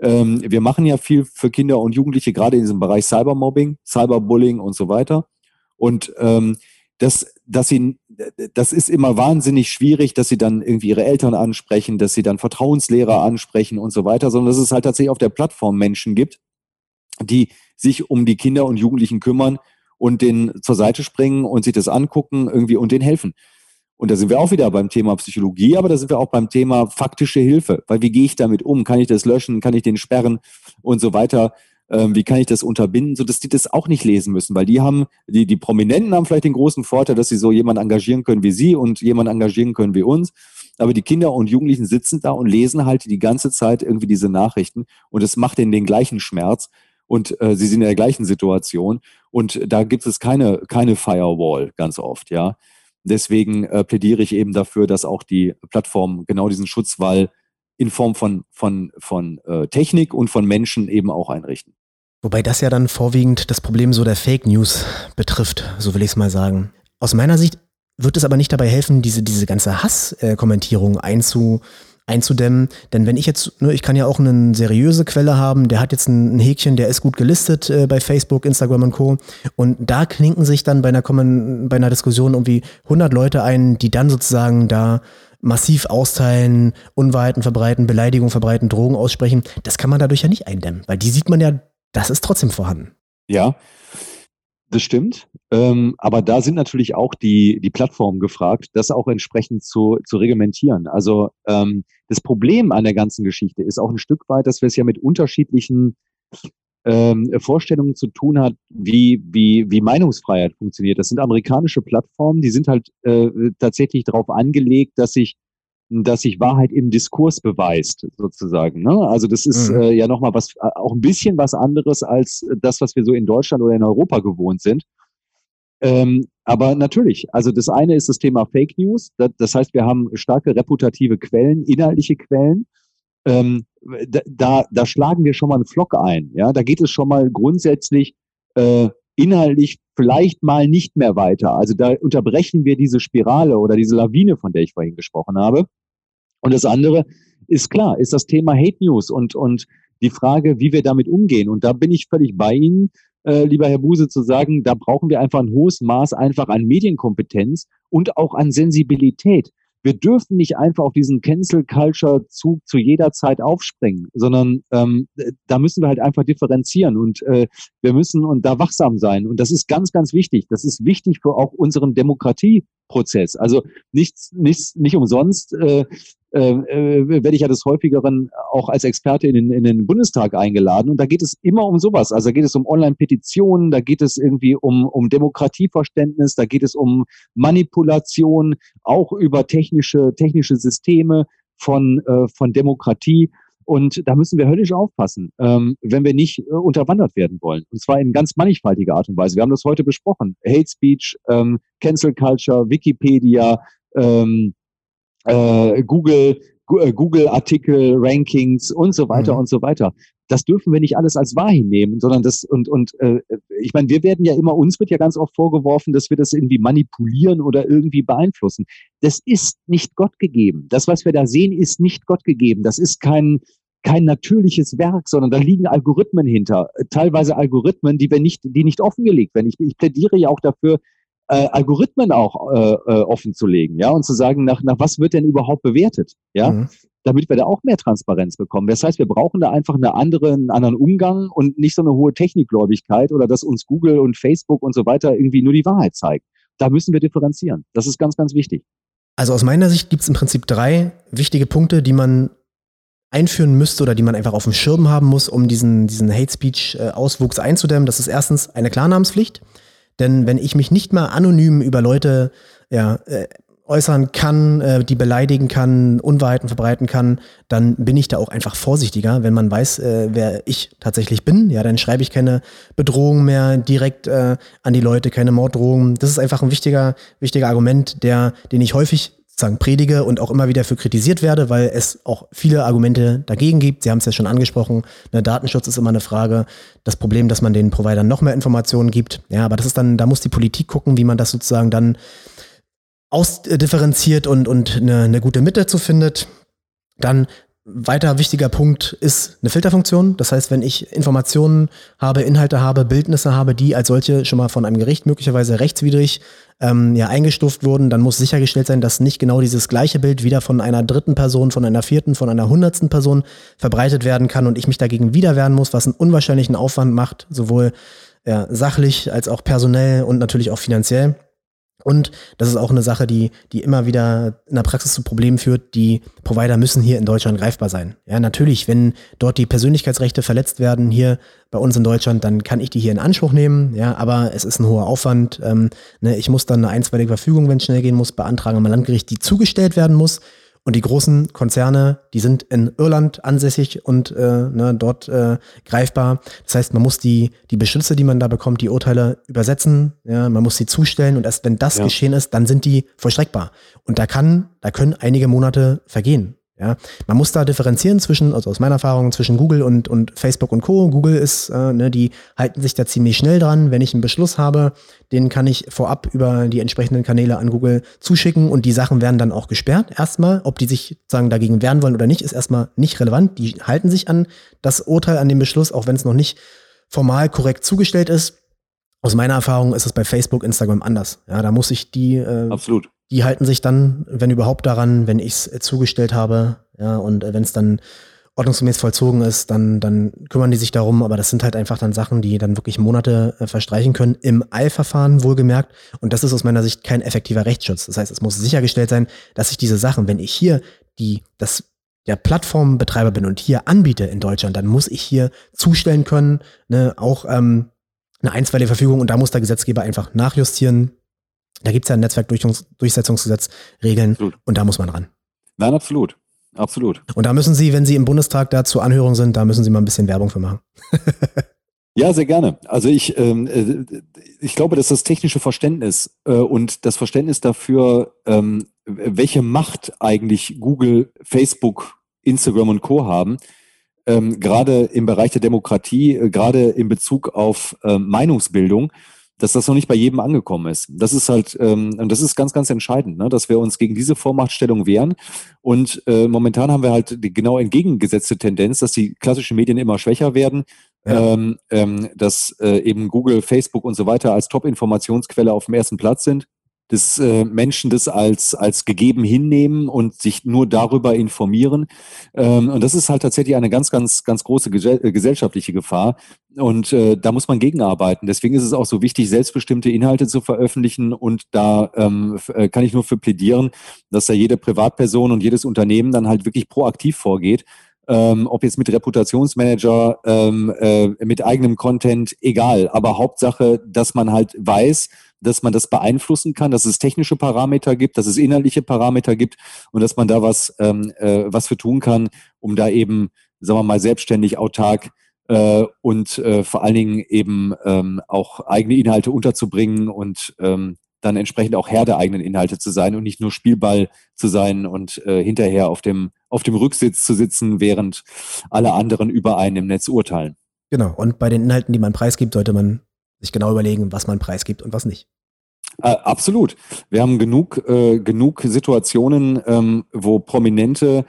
Ähm, wir machen ja viel für Kinder und Jugendliche, gerade in diesem Bereich Cybermobbing, Cyberbullying und so weiter. Und ähm, das, dass sie, das ist immer wahnsinnig schwierig, dass sie dann irgendwie ihre Eltern ansprechen, dass sie dann Vertrauenslehrer ansprechen und so weiter, sondern dass es halt tatsächlich auf der Plattform Menschen gibt, die sich um die Kinder und Jugendlichen kümmern und denen zur Seite springen und sich das angucken irgendwie und denen helfen. Und da sind wir auch wieder beim Thema Psychologie, aber da sind wir auch beim Thema faktische Hilfe. Weil wie gehe ich damit um? Kann ich das löschen? Kann ich den sperren? Und so weiter. Ähm, wie kann ich das unterbinden, sodass die das auch nicht lesen müssen? Weil die haben, die, die Prominenten haben vielleicht den großen Vorteil, dass sie so jemanden engagieren können wie sie und jemanden engagieren können wie uns. Aber die Kinder und Jugendlichen sitzen da und lesen halt die ganze Zeit irgendwie diese Nachrichten und es macht ihnen den gleichen Schmerz und äh, sie sind in der gleichen Situation und da gibt es keine, keine Firewall ganz oft, ja. Deswegen äh, plädiere ich eben dafür, dass auch die Plattformen genau diesen Schutzwall in Form von, von, von äh, Technik und von Menschen eben auch einrichten. Wobei das ja dann vorwiegend das Problem so der Fake News betrifft, so will ich es mal sagen. Aus meiner Sicht wird es aber nicht dabei helfen, diese, diese ganze Hasskommentierung einzu, einzudämmen. Denn wenn ich jetzt, ne, ich kann ja auch eine seriöse Quelle haben, der hat jetzt ein, Häkchen, der ist gut gelistet äh, bei Facebook, Instagram und Co. Und da klinken sich dann bei einer, bei einer Diskussion irgendwie 100 Leute ein, die dann sozusagen da massiv austeilen, Unwahrheiten verbreiten, Beleidigungen verbreiten, Drogen aussprechen. Das kann man dadurch ja nicht eindämmen, weil die sieht man ja, das ist trotzdem vorhanden. Ja, das stimmt. Ähm, aber da sind natürlich auch die, die Plattformen gefragt, das auch entsprechend zu, zu reglementieren. Also ähm, das Problem an der ganzen Geschichte ist auch ein Stück weit, dass wir es ja mit unterschiedlichen ähm, Vorstellungen zu tun hat, wie, wie, wie Meinungsfreiheit funktioniert. Das sind amerikanische Plattformen, die sind halt äh, tatsächlich darauf angelegt, dass sich dass sich Wahrheit im Diskurs beweist, sozusagen. Ne? Also das ist mhm. äh, ja nochmal was, äh, auch ein bisschen was anderes als das, was wir so in Deutschland oder in Europa gewohnt sind. Ähm, aber natürlich, also das eine ist das Thema Fake News. Das, das heißt, wir haben starke reputative Quellen, inhaltliche Quellen. Ähm, da, da schlagen wir schon mal einen Flock ein. Ja, da geht es schon mal grundsätzlich äh, inhaltlich vielleicht mal nicht mehr weiter. Also da unterbrechen wir diese Spirale oder diese Lawine, von der ich vorhin gesprochen habe. Und das andere ist klar, ist das Thema Hate News und, und die Frage, wie wir damit umgehen. Und da bin ich völlig bei Ihnen, äh, lieber Herr Buse, zu sagen, da brauchen wir einfach ein hohes Maß einfach an Medienkompetenz und auch an Sensibilität wir dürfen nicht einfach auf diesen Cancel-Culture-Zug zu jeder Zeit aufspringen, sondern ähm, da müssen wir halt einfach differenzieren und äh, wir müssen und da wachsam sein. Und das ist ganz, ganz wichtig. Das ist wichtig für auch unseren Demokratieprozess. Also nichts, nichts, nicht umsonst äh, werde ich ja des häufigeren auch als Experte in den, in den Bundestag eingeladen. Und da geht es immer um sowas. Also da geht es um Online-Petitionen, da geht es irgendwie um, um Demokratieverständnis, da geht es um Manipulation, auch über technische, technische Systeme von, äh, von Demokratie. Und da müssen wir höllisch aufpassen, ähm, wenn wir nicht äh, unterwandert werden wollen. Und zwar in ganz mannigfaltiger Art und Weise. Wir haben das heute besprochen. Hate Speech, ähm, Cancel Culture, Wikipedia, ähm, äh, Google, äh, Google-Artikel, Rankings und so weiter mhm. und so weiter. Das dürfen wir nicht alles als wahr hinnehmen, sondern das und und äh, ich meine, wir werden ja immer uns wird ja ganz oft vorgeworfen, dass wir das irgendwie manipulieren oder irgendwie beeinflussen. Das ist nicht Gott gegeben. Das, was wir da sehen, ist nicht Gott gegeben. Das ist kein kein natürliches Werk, sondern da liegen Algorithmen hinter. Teilweise Algorithmen, die wir nicht, die nicht offengelegt werden. Ich, ich plädiere ja auch dafür, äh, Algorithmen auch äh, äh, offen zu legen, ja, und zu sagen, nach, nach was wird denn überhaupt bewertet, ja, mhm. damit wir da auch mehr Transparenz bekommen. Das heißt, wir brauchen da einfach eine andere, einen anderen Umgang und nicht so eine hohe Technikgläubigkeit oder dass uns Google und Facebook und so weiter irgendwie nur die Wahrheit zeigen. Da müssen wir differenzieren. Das ist ganz, ganz wichtig. Also aus meiner Sicht gibt es im Prinzip drei wichtige Punkte, die man einführen müsste oder die man einfach auf dem Schirm haben muss, um diesen, diesen Hate Speech-Auswuchs äh, einzudämmen. Das ist erstens eine Klarnamenspflicht. Denn wenn ich mich nicht mal anonym über Leute ja, äh, äußern kann, äh, die beleidigen kann, Unwahrheiten verbreiten kann, dann bin ich da auch einfach vorsichtiger, wenn man weiß, äh, wer ich tatsächlich bin. Ja, dann schreibe ich keine Bedrohungen mehr direkt äh, an die Leute, keine Morddrohungen. Das ist einfach ein wichtiger, wichtiger Argument, der, den ich häufig sagen predige und auch immer wieder für kritisiert werde, weil es auch viele Argumente dagegen gibt. Sie haben es ja schon angesprochen, ne, Datenschutz ist immer eine Frage. Das Problem, dass man den Providern noch mehr Informationen gibt. Ja, aber das ist dann, da muss die Politik gucken, wie man das sozusagen dann ausdifferenziert und, und eine, eine gute Mitte zu findet. Dann weiter wichtiger Punkt ist eine Filterfunktion. Das heißt, wenn ich Informationen habe, Inhalte habe, Bildnisse habe, die als solche schon mal von einem Gericht möglicherweise rechtswidrig ähm, ja, eingestuft wurden, dann muss sichergestellt sein, dass nicht genau dieses gleiche Bild wieder von einer dritten Person, von einer vierten, von einer hundertsten Person verbreitet werden kann und ich mich dagegen wieder wehren muss, was einen unwahrscheinlichen Aufwand macht, sowohl ja, sachlich als auch personell und natürlich auch finanziell. Und das ist auch eine Sache, die, die immer wieder in der Praxis zu Problemen führt. Die Provider müssen hier in Deutschland greifbar sein. Ja, natürlich, wenn dort die Persönlichkeitsrechte verletzt werden, hier bei uns in Deutschland, dann kann ich die hier in Anspruch nehmen. Ja, aber es ist ein hoher Aufwand. Ähm, ne, ich muss dann eine einstweilige Verfügung, wenn es schnell gehen muss, beantragen am Landgericht, die zugestellt werden muss. Und die großen Konzerne, die sind in Irland ansässig und äh, ne, dort äh, greifbar. Das heißt, man muss die, die Beschlüsse, die man da bekommt, die Urteile übersetzen, ja, man muss sie zustellen und erst wenn das ja. geschehen ist, dann sind die vollstreckbar. Und da kann, da können einige Monate vergehen. Ja, man muss da differenzieren zwischen, also aus meiner Erfahrung, zwischen Google und, und Facebook und Co. Google ist, äh, ne, die halten sich da ziemlich schnell dran. Wenn ich einen Beschluss habe, den kann ich vorab über die entsprechenden Kanäle an Google zuschicken und die Sachen werden dann auch gesperrt. Erstmal, ob die sich sagen dagegen wehren wollen oder nicht, ist erstmal nicht relevant. Die halten sich an das Urteil, an den Beschluss, auch wenn es noch nicht formal korrekt zugestellt ist. Aus meiner Erfahrung ist es bei Facebook, Instagram anders. Ja, da muss ich die äh, Absolut die halten sich dann, wenn überhaupt, daran, wenn ich es äh, zugestellt habe, ja, und äh, wenn es dann ordnungsgemäß vollzogen ist, dann, dann kümmern die sich darum, aber das sind halt einfach dann Sachen, die dann wirklich Monate äh, verstreichen können, im Eilverfahren wohlgemerkt. Und das ist aus meiner Sicht kein effektiver Rechtsschutz. Das heißt, es muss sichergestellt sein, dass ich diese Sachen, wenn ich hier die, das, der Plattformbetreiber bin und hier anbiete in Deutschland, dann muss ich hier zustellen können, ne, auch ähm, eine einstweilige Verfügung und da muss der Gesetzgeber einfach nachjustieren, da gibt es ja ein Netzwerkdurchsetzungsgesetz, Regeln absolut. und da muss man ran. Nein, absolut. Absolut. Und da müssen Sie, wenn Sie im Bundestag da zur Anhörung sind, da müssen Sie mal ein bisschen Werbung für machen. Ja, sehr gerne. Also ich, ähm, äh, ich glaube, dass das technische Verständnis äh, und das Verständnis dafür, ähm, welche Macht eigentlich Google, Facebook, Instagram und Co. haben, ähm, gerade im Bereich der Demokratie, äh, gerade in Bezug auf äh, Meinungsbildung, dass das noch nicht bei jedem angekommen ist. Das ist halt, ähm, und das ist ganz, ganz entscheidend, ne? dass wir uns gegen diese Vormachtstellung wehren. Und äh, momentan haben wir halt die genau entgegengesetzte Tendenz, dass die klassischen Medien immer schwächer werden, ja. ähm, ähm, dass äh, eben Google, Facebook und so weiter als Top-Informationsquelle auf dem ersten Platz sind dass äh, Menschen das als, als gegeben hinnehmen und sich nur darüber informieren. Ähm, und das ist halt tatsächlich eine ganz, ganz, ganz große äh, gesellschaftliche Gefahr. Und äh, da muss man gegenarbeiten. Deswegen ist es auch so wichtig, selbstbestimmte Inhalte zu veröffentlichen. Und da ähm, äh, kann ich nur für plädieren, dass da jede Privatperson und jedes Unternehmen dann halt wirklich proaktiv vorgeht. Ähm, ob jetzt mit Reputationsmanager, ähm, äh, mit eigenem Content, egal. Aber Hauptsache, dass man halt weiß, dass man das beeinflussen kann, dass es technische Parameter gibt, dass es inhaltliche Parameter gibt und dass man da was, ähm, äh, was für tun kann, um da eben, sagen wir mal, selbstständig, autark äh, und äh, vor allen Dingen eben ähm, auch eigene Inhalte unterzubringen und ähm, dann entsprechend auch Herr der eigenen Inhalte zu sein und nicht nur Spielball zu sein und äh, hinterher auf dem, auf dem Rücksitz zu sitzen, während alle anderen über einen im Netz urteilen. Genau, und bei den Inhalten, die man preisgibt, sollte man sich genau überlegen, was man preisgibt und was nicht. Äh, absolut. Wir haben genug, äh, genug Situationen, ähm, wo Prominente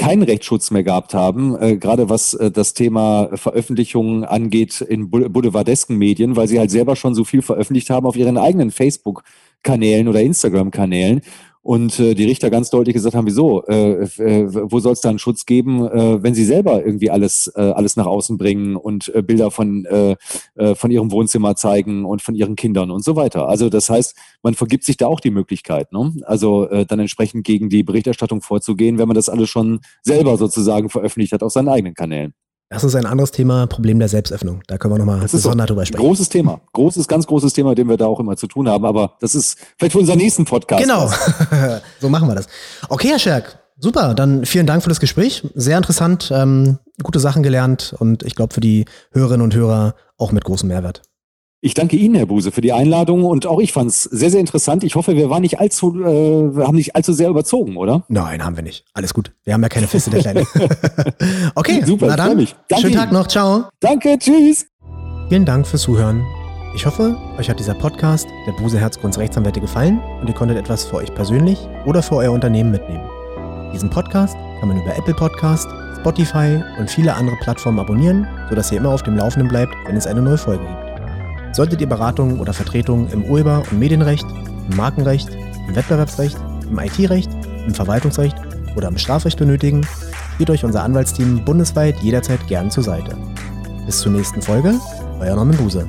keinen Rechtsschutz mehr gehabt haben, äh, gerade was äh, das Thema Veröffentlichungen angeht in boulevardesken Medien, weil sie halt selber schon so viel veröffentlicht haben auf ihren eigenen Facebook-Kanälen oder Instagram-Kanälen und äh, die Richter ganz deutlich gesagt haben, wieso, äh, äh, wo soll es da einen Schutz geben, äh, wenn sie selber irgendwie alles, äh, alles nach außen bringen und äh, Bilder von, äh, äh, von ihrem Wohnzimmer zeigen und von ihren Kindern und so weiter. Also das heißt, man vergibt sich da auch die Möglichkeit, ne? also äh, dann entsprechend gegen die Berichterstattung vorzugehen, wenn man das alles schon selber sozusagen veröffentlicht hat auf seinen eigenen Kanälen. Das ist ein anderes Thema, Problem der Selbstöffnung. Da können wir nochmal besonders drüber sprechen. Großes Thema. Großes, ganz großes Thema, dem wir da auch immer zu tun haben. Aber das ist vielleicht für unseren nächsten Podcast. Genau. so machen wir das. Okay, Herr Scherk. Super. Dann vielen Dank für das Gespräch. Sehr interessant. Ähm, gute Sachen gelernt und ich glaube für die Hörerinnen und Hörer auch mit großem Mehrwert. Ich danke Ihnen, Herr Buse, für die Einladung und auch ich fand es sehr, sehr interessant. Ich hoffe, wir waren nicht allzu, äh, wir haben nicht allzu sehr überzogen, oder? Nein, haben wir nicht. Alles gut. Wir haben ja keine feste Deadline. okay, super. Na dann, mich. Danke schönen Ihnen. Tag noch. Ciao. Danke, tschüss. Vielen Dank fürs Zuhören. Ich hoffe, euch hat dieser Podcast der Buse Herzgrunds Rechtsanwälte gefallen und ihr konntet etwas für euch persönlich oder für euer Unternehmen mitnehmen. Diesen Podcast kann man über Apple Podcast, Spotify und viele andere Plattformen abonnieren, sodass ihr immer auf dem Laufenden bleibt, wenn es eine neue Folge gibt. Solltet ihr Beratung oder Vertretung im Urheber- und Medienrecht, im Markenrecht, im Wettbewerbsrecht, im IT-Recht, im Verwaltungsrecht oder im Strafrecht benötigen, steht euch unser Anwaltsteam bundesweit jederzeit gern zur Seite. Bis zur nächsten Folge, euer Norman Buse.